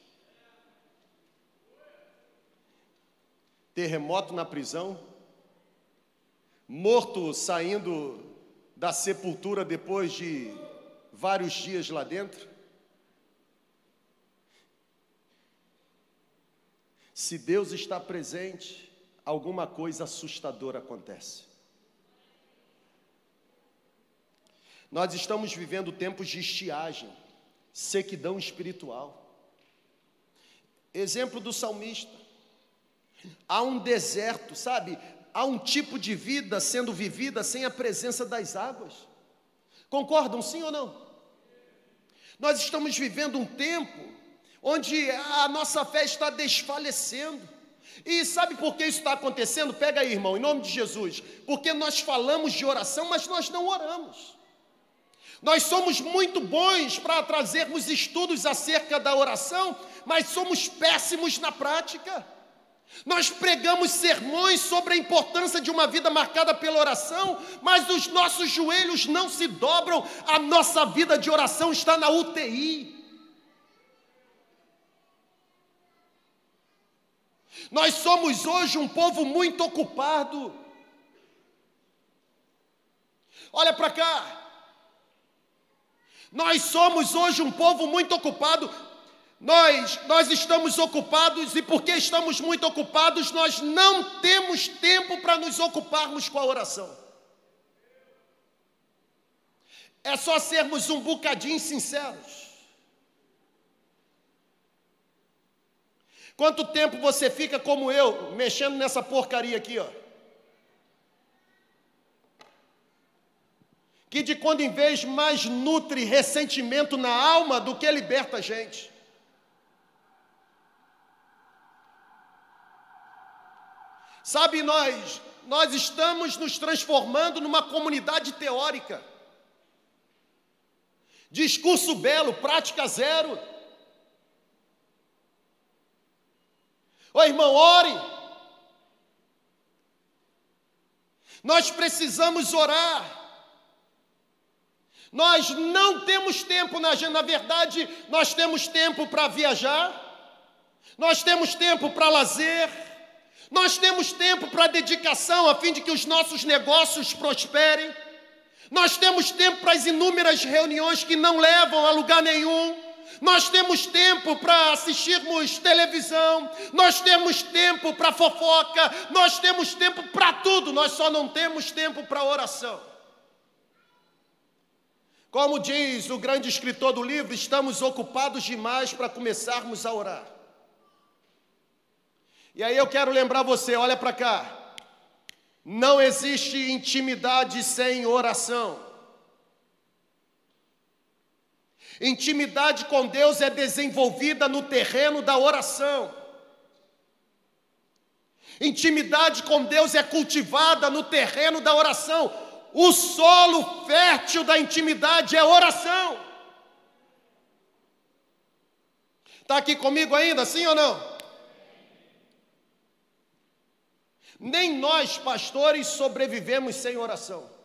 Terremoto na prisão, morto saindo da sepultura depois de vários dias lá dentro. Se Deus está presente, alguma coisa assustadora acontece. Nós estamos vivendo tempos de estiagem, sequidão espiritual. Exemplo do salmista. Há um deserto, sabe? Há um tipo de vida sendo vivida sem a presença das águas. Concordam sim ou não? Nós estamos vivendo um tempo onde a nossa fé está desfalecendo. E sabe por que isso está acontecendo? Pega aí, irmão, em nome de Jesus. Porque nós falamos de oração, mas nós não oramos. Nós somos muito bons para trazermos estudos acerca da oração, mas somos péssimos na prática. Nós pregamos sermões sobre a importância de uma vida marcada pela oração, mas os nossos joelhos não se dobram, a nossa vida de oração está na UTI. Nós somos hoje um povo muito ocupado. Olha para cá. Nós somos hoje um povo muito ocupado. Nós, nós estamos ocupados e porque estamos muito ocupados, nós não temos tempo para nos ocuparmos com a oração. É só sermos um bocadinho sinceros. Quanto tempo você fica como eu, mexendo nessa porcaria aqui, ó? Que de quando em vez mais nutre ressentimento na alma do que liberta a gente. Sabe, nós, nós estamos nos transformando numa comunidade teórica. Discurso belo, prática zero. Ô irmão, ore. Nós precisamos orar. Nós não temos tempo, na, na verdade, nós temos tempo para viajar, nós temos tempo para lazer, nós temos tempo para dedicação a fim de que os nossos negócios prosperem. Nós temos tempo para as inúmeras reuniões que não levam a lugar nenhum. Nós temos tempo para assistirmos televisão, nós temos tempo para fofoca, nós temos tempo para tudo, nós só não temos tempo para oração. Como diz o grande escritor do livro, estamos ocupados demais para começarmos a orar. E aí eu quero lembrar você, olha para cá. Não existe intimidade sem oração. Intimidade com Deus é desenvolvida no terreno da oração. Intimidade com Deus é cultivada no terreno da oração. O solo fértil da intimidade é oração. Está aqui comigo ainda, sim ou não? Nem nós, pastores, sobrevivemos sem oração.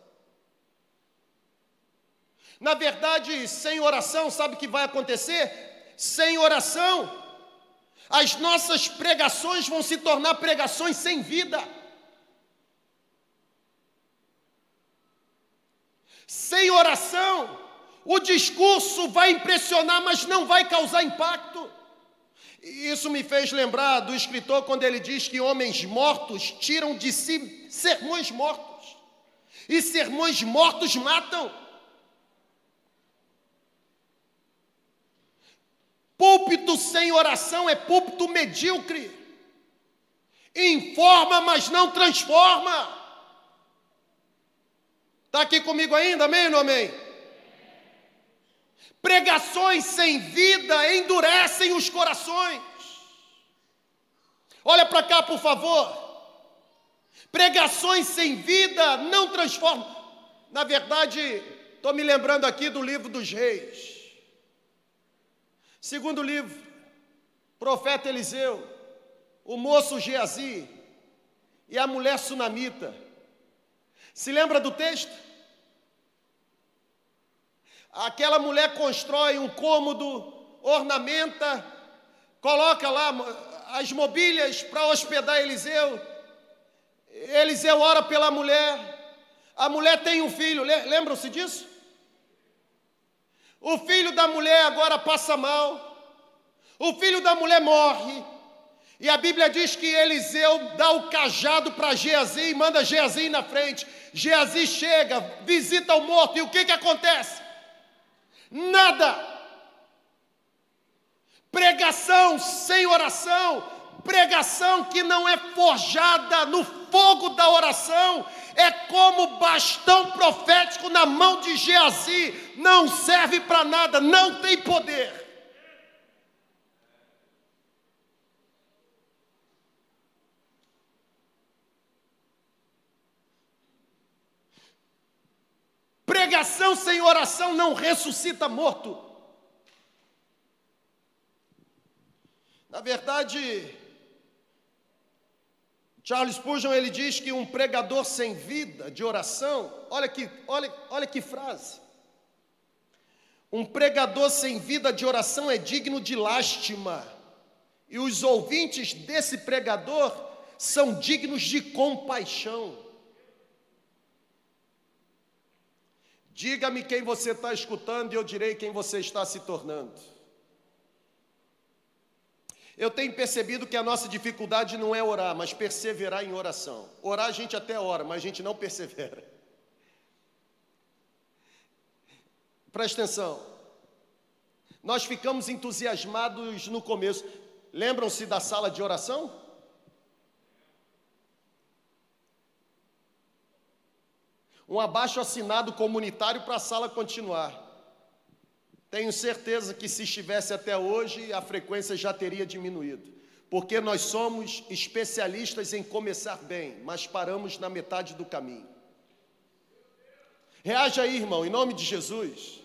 Na verdade, sem oração, sabe o que vai acontecer? Sem oração, as nossas pregações vão se tornar pregações sem vida. Sem oração, o discurso vai impressionar, mas não vai causar impacto. Isso me fez lembrar do escritor quando ele diz que homens mortos tiram de si sermões mortos, e sermões mortos matam. Púlpito sem oração é púlpito medíocre, informa, mas não transforma. Está aqui comigo ainda, amém ou não amém? Pregações sem vida endurecem os corações. Olha para cá, por favor. Pregações sem vida não transformam. Na verdade, estou me lembrando aqui do livro dos reis. Segundo livro, profeta Eliseu, o moço Geazi e a mulher sunamita. Se lembra do texto? Aquela mulher constrói um cômodo, ornamenta, coloca lá as mobílias para hospedar Eliseu. Eliseu ora pela mulher. A mulher tem um filho, lembram-se disso? O filho da mulher agora passa mal. O filho da mulher morre. E a Bíblia diz que Eliseu dá o cajado para Geazi e manda Geazi na frente. Geazi chega, visita o morto e o que, que acontece? Nada. Pregação sem oração, pregação que não é forjada no fogo da oração, é como bastão profético na mão de Geazi, não serve para nada, não tem poder. Pregação sem oração não ressuscita morto. Na verdade, Charles Spurgeon ele diz que um pregador sem vida de oração, olha que, olha, olha que frase. Um pregador sem vida de oração é digno de lástima, e os ouvintes desse pregador são dignos de compaixão. Diga-me quem você está escutando e eu direi quem você está se tornando. Eu tenho percebido que a nossa dificuldade não é orar, mas perseverar em oração. Orar a gente até ora, mas a gente não persevera. Presta atenção. Nós ficamos entusiasmados no começo. Lembram-se da sala de oração? Um abaixo assinado comunitário para a sala continuar. Tenho certeza que se estivesse até hoje, a frequência já teria diminuído. Porque nós somos especialistas em começar bem, mas paramos na metade do caminho. Reaja aí, irmão, em nome de Jesus.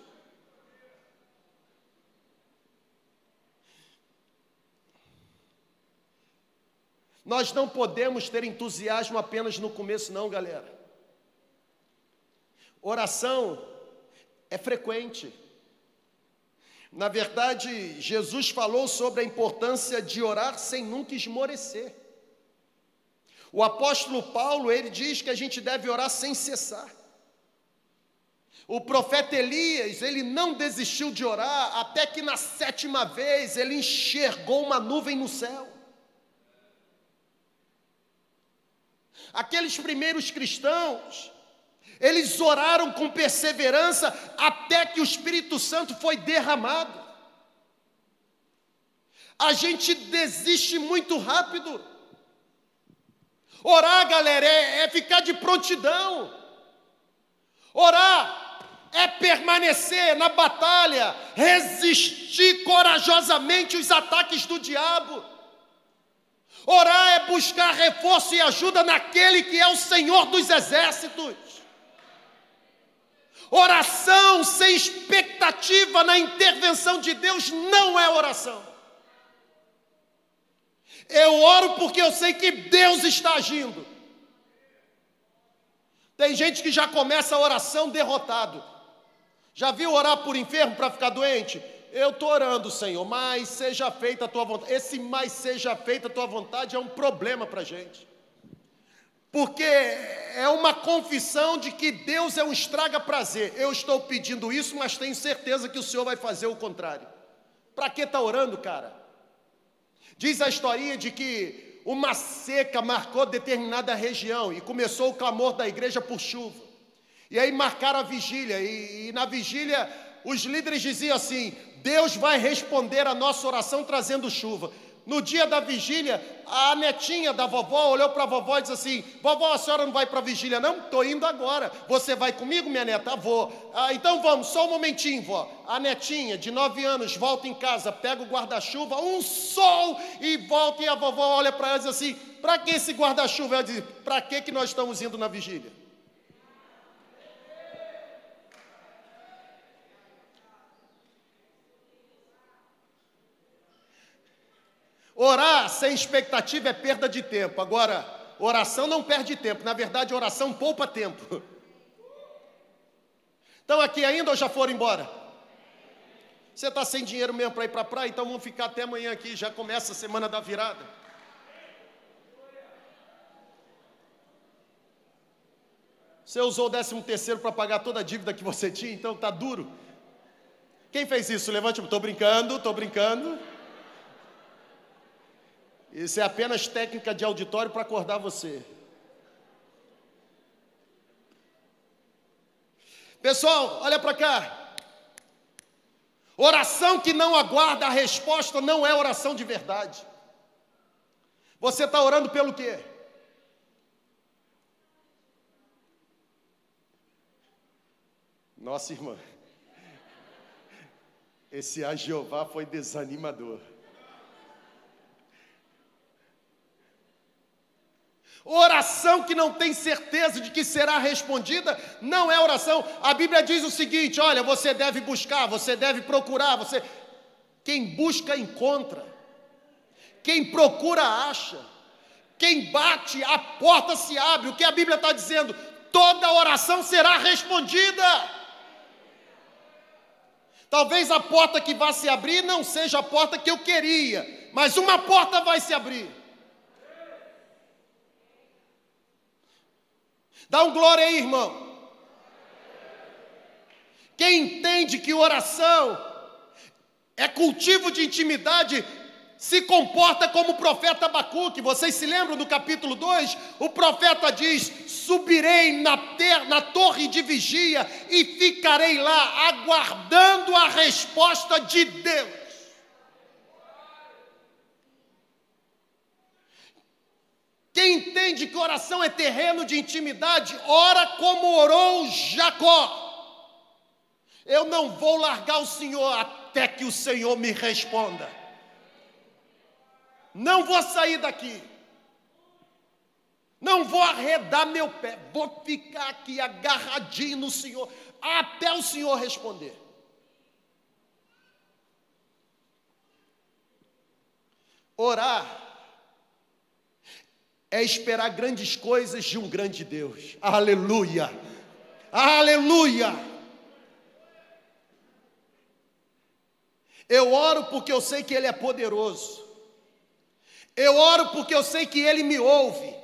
Nós não podemos ter entusiasmo apenas no começo, não, galera. Oração é frequente. Na verdade, Jesus falou sobre a importância de orar sem nunca esmorecer. O apóstolo Paulo, ele diz que a gente deve orar sem cessar. O profeta Elias, ele não desistiu de orar até que na sétima vez ele enxergou uma nuvem no céu. Aqueles primeiros cristãos, eles oraram com perseverança até que o Espírito Santo foi derramado. A gente desiste muito rápido. Orar, galera, é, é ficar de prontidão. Orar é permanecer na batalha, resistir corajosamente os ataques do diabo. Orar é buscar reforço e ajuda naquele que é o Senhor dos exércitos. Oração sem expectativa na intervenção de Deus não é oração. Eu oro porque eu sei que Deus está agindo. Tem gente que já começa a oração derrotado. Já viu orar por enfermo para ficar doente? Eu estou orando, Senhor, mas seja feita a tua vontade. Esse mais seja feita a tua vontade é um problema para a gente porque é uma confissão de que Deus é um estraga-prazer. Eu estou pedindo isso, mas tenho certeza que o Senhor vai fazer o contrário. Para que está orando, cara? Diz a historinha de que uma seca marcou determinada região e começou o clamor da igreja por chuva. E aí marcaram a vigília, e, e na vigília os líderes diziam assim: Deus vai responder a nossa oração trazendo chuva. No dia da vigília, a netinha da vovó olhou para a vovó e disse assim: Vovó, a senhora não vai para a vigília? Não, estou indo agora. Você vai comigo, minha neta? Vou. Ah, então vamos, só um momentinho, vó. A netinha de nove anos volta em casa, pega o guarda-chuva, um sol e volta. E a vovó olha para ela e diz assim: Para que esse guarda-chuva? Ela diz: Para que, que nós estamos indo na vigília? Orar sem expectativa é perda de tempo. Agora, oração não perde tempo. Na verdade, oração poupa tempo. Estão aqui ainda ou já foram embora? Você está sem dinheiro mesmo para ir para a praia? Então vamos ficar até amanhã aqui. Já começa a semana da virada. Você usou o décimo terceiro para pagar toda a dívida que você tinha, então está duro. Quem fez isso? Levante, estou brincando, estou brincando. Isso é apenas técnica de auditório para acordar você. Pessoal, olha para cá. Oração que não aguarda a resposta não é oração de verdade. Você está orando pelo quê? Nossa irmã, esse a Jeová foi desanimador. Oração que não tem certeza de que será respondida não é oração. A Bíblia diz o seguinte: olha, você deve buscar, você deve procurar, você quem busca encontra. Quem procura acha. Quem bate, a porta se abre. O que a Bíblia está dizendo? Toda oração será respondida. Talvez a porta que vá se abrir não seja a porta que eu queria, mas uma porta vai se abrir. Dá um glória aí, irmão. Quem entende que oração é cultivo de intimidade, se comporta como o profeta Abacuque. Vocês se lembram do capítulo 2? O profeta diz: Subirei na, ter, na torre de vigia e ficarei lá, aguardando a resposta de Deus. Quem entende que oração é terreno de intimidade, ora como orou Jacó. Eu não vou largar o Senhor até que o Senhor me responda. Não vou sair daqui. Não vou arredar meu pé. Vou ficar aqui agarradinho no Senhor até o Senhor responder. Orar é esperar grandes coisas de um grande Deus. Aleluia! Aleluia! Eu oro porque eu sei que Ele é poderoso. Eu oro porque eu sei que Ele me ouve.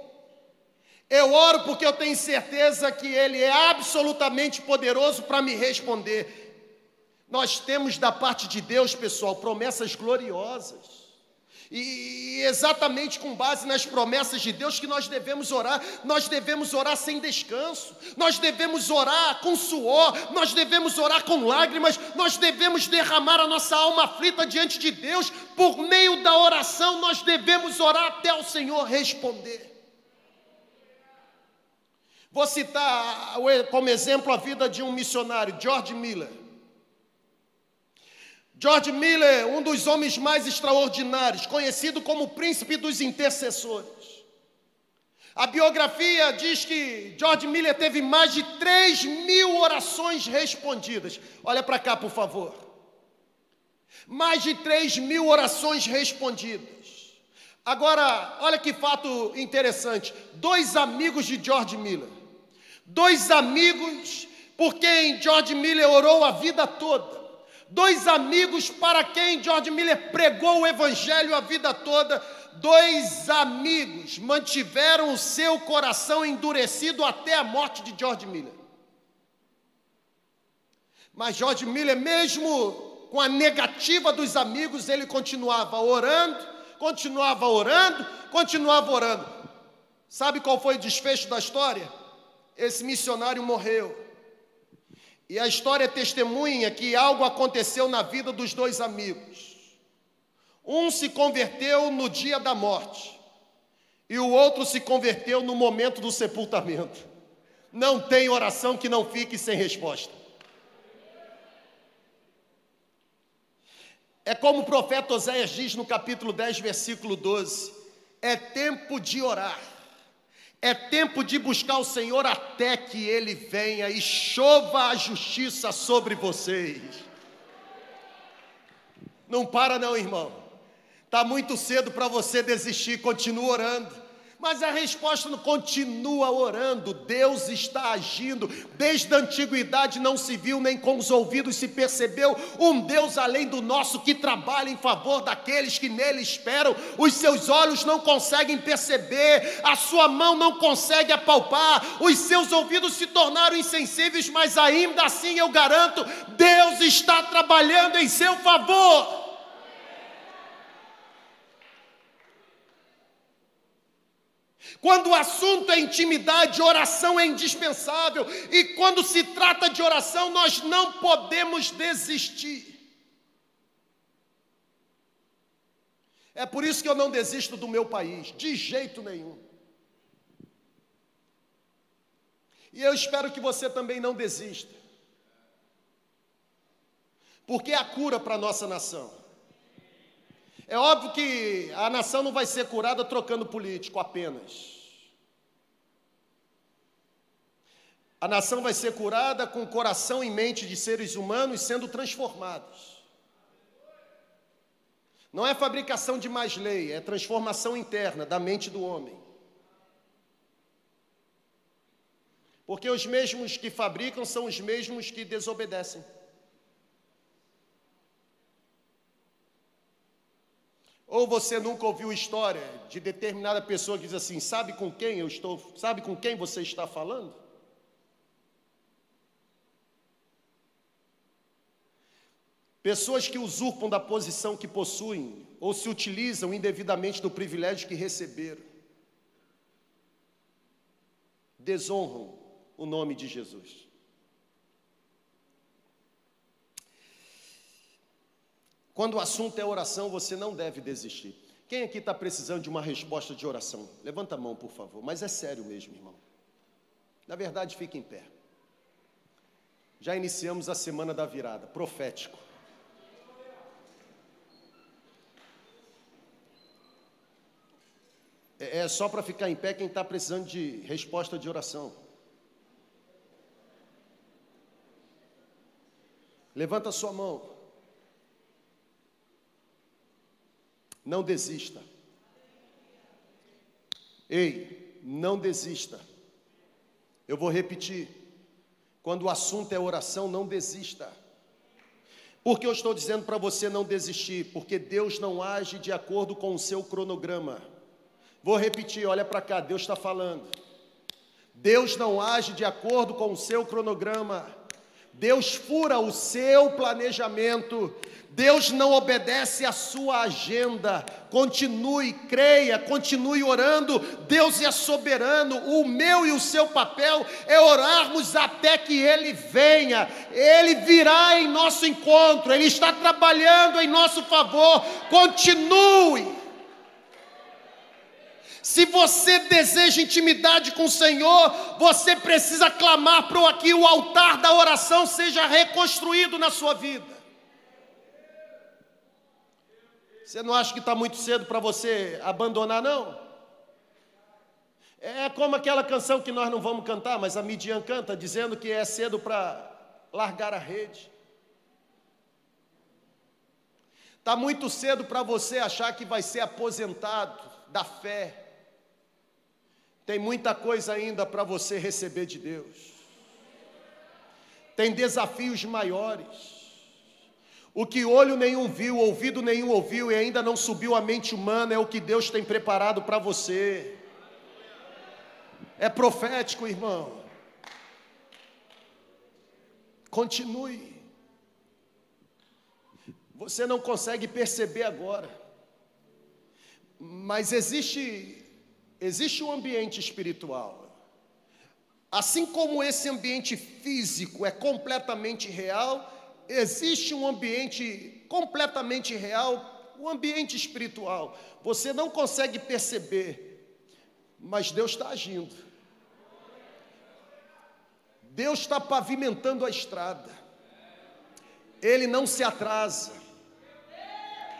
Eu oro porque eu tenho certeza que Ele é absolutamente poderoso para me responder. Nós temos da parte de Deus, pessoal, promessas gloriosas. E exatamente com base nas promessas de Deus que nós devemos orar, nós devemos orar sem descanso, nós devemos orar com suor, nós devemos orar com lágrimas, nós devemos derramar a nossa alma aflita diante de Deus, por meio da oração nós devemos orar até o Senhor responder. Vou citar como exemplo a vida de um missionário, George Miller. George Miller, um dos homens mais extraordinários, conhecido como o príncipe dos intercessores. A biografia diz que George Miller teve mais de 3 mil orações respondidas. Olha para cá, por favor. Mais de 3 mil orações respondidas. Agora, olha que fato interessante: dois amigos de George Miller, dois amigos por quem George Miller orou a vida toda, dois amigos para quem George Miller pregou o evangelho a vida toda, dois amigos mantiveram o seu coração endurecido até a morte de George Miller. Mas George Miller, mesmo com a negativa dos amigos, ele continuava orando, continuava orando, continuava orando. Sabe qual foi o desfecho da história? Esse missionário morreu. E a história testemunha que algo aconteceu na vida dos dois amigos. Um se converteu no dia da morte, e o outro se converteu no momento do sepultamento. Não tem oração que não fique sem resposta. É como o profeta Oséias diz no capítulo 10, versículo 12: é tempo de orar é tempo de buscar o Senhor até que Ele venha e chova a justiça sobre vocês. Não para, não, irmão. Está muito cedo para você desistir, continua orando. Mas a resposta não continua orando, Deus está agindo. Desde a antiguidade não se viu, nem com os ouvidos se percebeu um Deus além do nosso que trabalha em favor daqueles que nele esperam. Os seus olhos não conseguem perceber, a sua mão não consegue apalpar, os seus ouvidos se tornaram insensíveis, mas ainda assim eu garanto: Deus está trabalhando em seu favor. Quando o assunto é intimidade, oração é indispensável. E quando se trata de oração, nós não podemos desistir. É por isso que eu não desisto do meu país, de jeito nenhum. E eu espero que você também não desista. Porque é a cura para a nossa nação. É óbvio que a nação não vai ser curada trocando político apenas. A nação vai ser curada com coração e mente de seres humanos sendo transformados. Não é fabricação de mais lei, é transformação interna da mente do homem. Porque os mesmos que fabricam são os mesmos que desobedecem. Ou você nunca ouviu história de determinada pessoa que diz assim: "Sabe com quem eu estou? Sabe com quem você está falando?" Pessoas que usurpam da posição que possuem ou se utilizam indevidamente do privilégio que receberam. Desonram o nome de Jesus. Quando o assunto é oração, você não deve desistir. Quem aqui está precisando de uma resposta de oração? Levanta a mão, por favor. Mas é sério mesmo, irmão. Na verdade, fique em pé. Já iniciamos a semana da virada, profético. É, é só para ficar em pé quem está precisando de resposta de oração. Levanta a sua mão. Não desista. Ei, não desista. Eu vou repetir. Quando o assunto é oração, não desista. Por que eu estou dizendo para você não desistir? Porque Deus não age de acordo com o seu cronograma. Vou repetir, olha para cá, Deus está falando. Deus não age de acordo com o seu cronograma. Deus fura o seu planejamento. Deus não obedece à sua agenda. Continue, creia, continue orando. Deus é soberano. O meu e o seu papel é orarmos até que Ele venha. Ele virá em nosso encontro. Ele está trabalhando em nosso favor. Continue. Se você deseja intimidade com o Senhor, você precisa clamar para que o altar da oração seja reconstruído na sua vida. Você não acha que está muito cedo para você abandonar, não? É como aquela canção que nós não vamos cantar, mas a Midian canta, dizendo que é cedo para largar a rede. Está muito cedo para você achar que vai ser aposentado da fé. Tem muita coisa ainda para você receber de Deus. Tem desafios maiores. O que olho nenhum viu, ouvido nenhum ouviu e ainda não subiu à mente humana é o que Deus tem preparado para você. É profético, irmão. Continue. Você não consegue perceber agora, mas existe Existe um ambiente espiritual. Assim como esse ambiente físico é completamente real, existe um ambiente completamente real, um ambiente espiritual. Você não consegue perceber, mas Deus está agindo. Deus está pavimentando a estrada. Ele não se atrasa,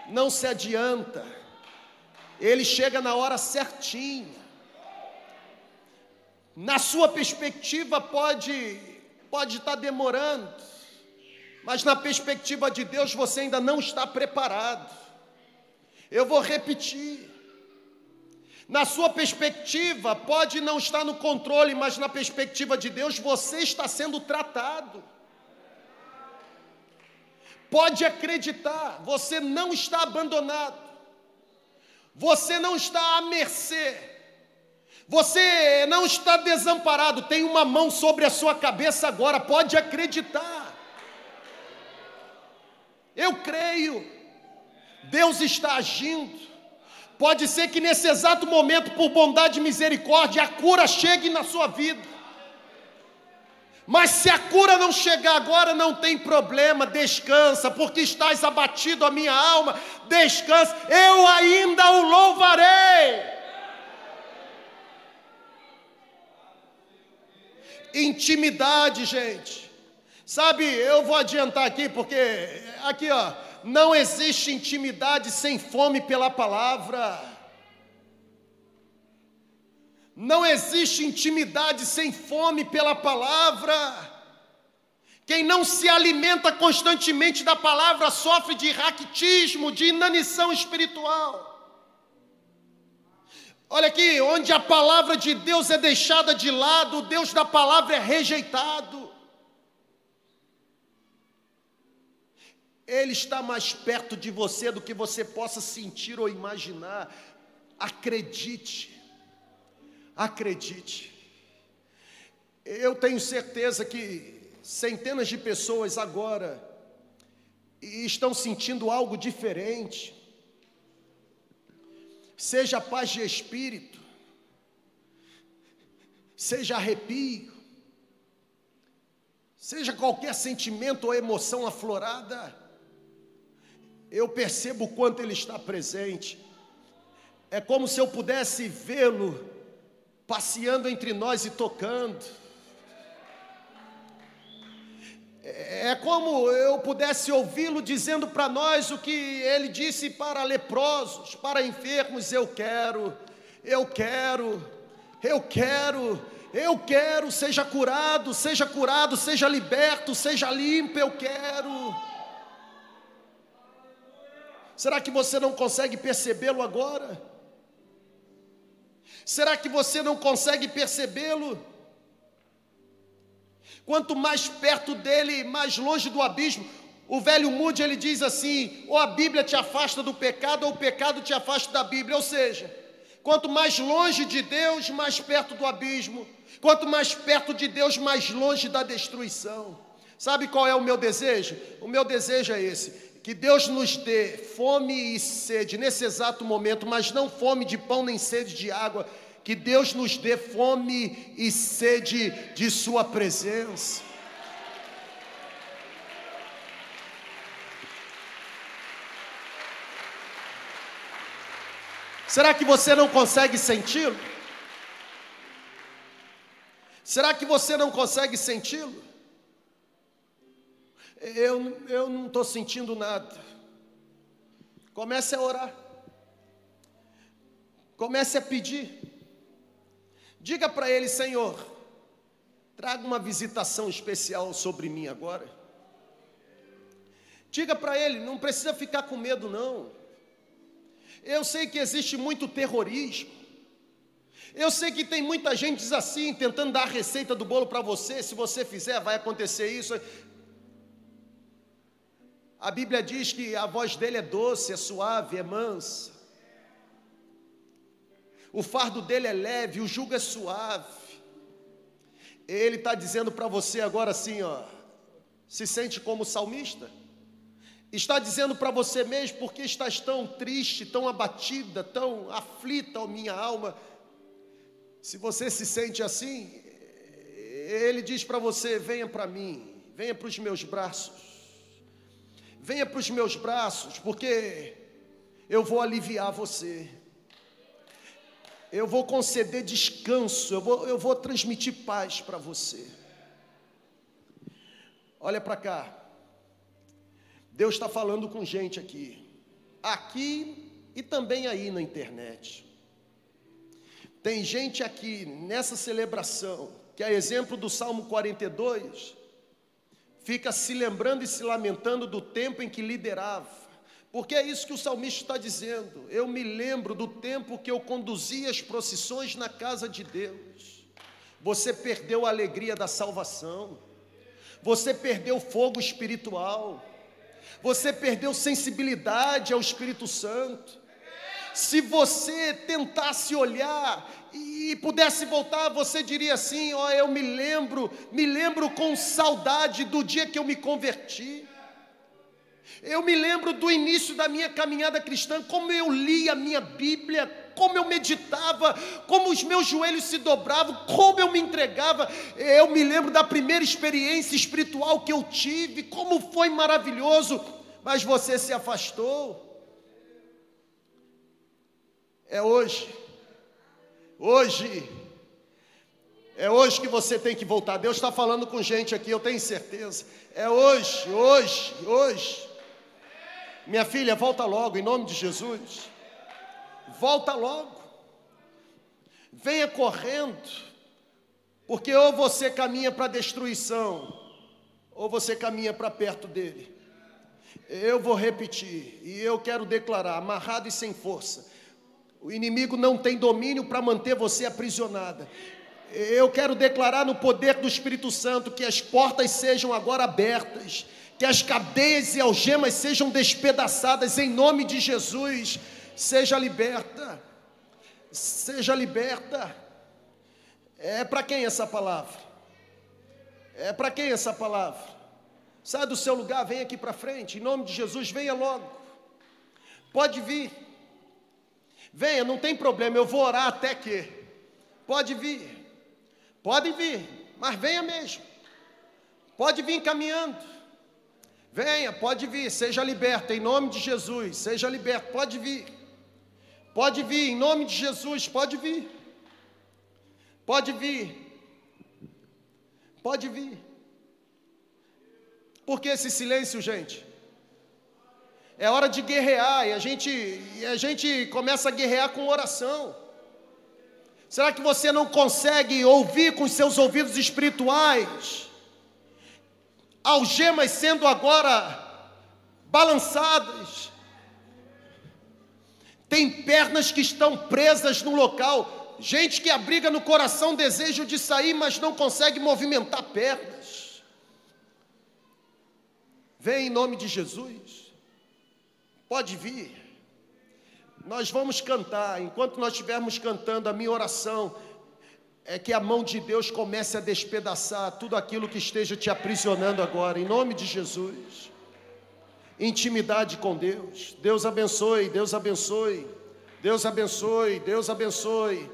não se adianta ele chega na hora certinha. Na sua perspectiva pode pode estar demorando, mas na perspectiva de Deus você ainda não está preparado. Eu vou repetir. Na sua perspectiva pode não estar no controle, mas na perspectiva de Deus você está sendo tratado. Pode acreditar, você não está abandonado. Você não está à mercê. Você não está desamparado. Tem uma mão sobre a sua cabeça agora. Pode acreditar. Eu creio. Deus está agindo. Pode ser que nesse exato momento, por bondade e misericórdia, a cura chegue na sua vida. Mas se a cura não chegar agora, não tem problema, descansa, porque estás abatido a minha alma, descansa, eu ainda o louvarei. Intimidade, gente. Sabe, eu vou adiantar aqui, porque aqui, ó, não existe intimidade sem fome pela palavra. Não existe intimidade sem fome pela palavra. Quem não se alimenta constantemente da palavra sofre de raquitismo, de inanição espiritual. Olha aqui, onde a palavra de Deus é deixada de lado, o Deus da palavra é rejeitado. Ele está mais perto de você do que você possa sentir ou imaginar. Acredite. Acredite. Eu tenho certeza que centenas de pessoas agora estão sentindo algo diferente. Seja paz de espírito, seja arrepio, seja qualquer sentimento ou emoção aflorada, eu percebo o quanto Ele está presente. É como se eu pudesse vê-lo passeando entre nós e tocando. É como eu pudesse ouvi-lo dizendo para nós o que ele disse para leprosos, para enfermos: Eu quero, eu quero, eu quero, eu quero, seja curado, seja curado, seja liberto, seja limpo, eu quero. Será que você não consegue percebê-lo agora? Será que você não consegue percebê-lo? Quanto mais perto dele, mais longe do abismo. O velho Moody ele diz assim: ou a Bíblia te afasta do pecado, ou o pecado te afasta da Bíblia. Ou seja, quanto mais longe de Deus, mais perto do abismo. Quanto mais perto de Deus, mais longe da destruição. Sabe qual é o meu desejo? O meu desejo é esse: que Deus nos dê fome e sede nesse exato momento, mas não fome de pão nem sede de água, que Deus nos dê fome e sede de Sua presença. Será que você não consegue senti-lo? Será que você não consegue senti-lo? Eu, eu não estou sentindo nada. Comece a orar. Comece a pedir. Diga para ele, Senhor, traga uma visitação especial sobre mim agora. Diga para ele, não precisa ficar com medo, não. Eu sei que existe muito terrorismo. Eu sei que tem muita gente assim, tentando dar a receita do bolo para você. Se você fizer, vai acontecer isso. A Bíblia diz que a voz dele é doce, é suave, é mansa. O fardo dele é leve, o jugo é suave. Ele está dizendo para você agora assim, ó, se sente como salmista? Está dizendo para você mesmo porque estás tão triste, tão abatida, tão aflita, ó minha alma. Se você se sente assim, ele diz para você: venha para mim, venha para os meus braços, venha para os meus braços, porque eu vou aliviar você eu vou conceder descanso, eu vou, eu vou transmitir paz para você. Olha para cá. Deus está falando com gente aqui, aqui e também aí na internet. Tem gente aqui nessa celebração, que é exemplo do Salmo 42, fica se lembrando e se lamentando do tempo em que liderava porque é isso que o salmista está dizendo. Eu me lembro do tempo que eu conduzia as procissões na casa de Deus. Você perdeu a alegria da salvação. Você perdeu fogo espiritual. Você perdeu sensibilidade ao Espírito Santo. Se você tentasse olhar e pudesse voltar, você diria assim: ó, oh, eu me lembro, me lembro com saudade do dia que eu me converti. Eu me lembro do início da minha caminhada cristã, como eu li a minha Bíblia, como eu meditava, como os meus joelhos se dobravam, como eu me entregava. Eu me lembro da primeira experiência espiritual que eu tive, como foi maravilhoso, mas você se afastou. É hoje, hoje, é hoje que você tem que voltar. Deus está falando com gente aqui, eu tenho certeza. É hoje, hoje, hoje. Minha filha, volta logo, em nome de Jesus. Volta logo. Venha correndo, porque ou você caminha para a destruição, ou você caminha para perto dele. Eu vou repetir, e eu quero declarar: amarrado e sem força. O inimigo não tem domínio para manter você aprisionada. Eu quero declarar no poder do Espírito Santo que as portas sejam agora abertas que as cadeias e algemas sejam despedaçadas em nome de Jesus. Seja liberta, seja liberta. É para quem essa palavra? É para quem essa palavra? Sai do seu lugar, vem aqui para frente. Em nome de Jesus, venha logo. Pode vir. Venha, não tem problema, eu vou orar até que. Pode vir. Pode vir, mas venha mesmo. Pode vir caminhando. Venha, pode vir, seja liberto em nome de Jesus. Seja liberto, pode vir. Pode vir em nome de Jesus, pode vir. Pode vir. Pode vir. Por que esse silêncio, gente? É hora de guerrear e a gente, e a gente começa a guerrear com oração. Será que você não consegue ouvir com seus ouvidos espirituais? Algemas sendo agora balançadas. Tem pernas que estão presas no local. Gente que abriga no coração desejo de sair, mas não consegue movimentar pernas. Vem em nome de Jesus. Pode vir. Nós vamos cantar. Enquanto nós estivermos cantando, a minha oração é que a mão de Deus comece a despedaçar tudo aquilo que esteja te aprisionando agora, em nome de Jesus. Intimidade com Deus. Deus abençoe, Deus abençoe, Deus abençoe, Deus abençoe.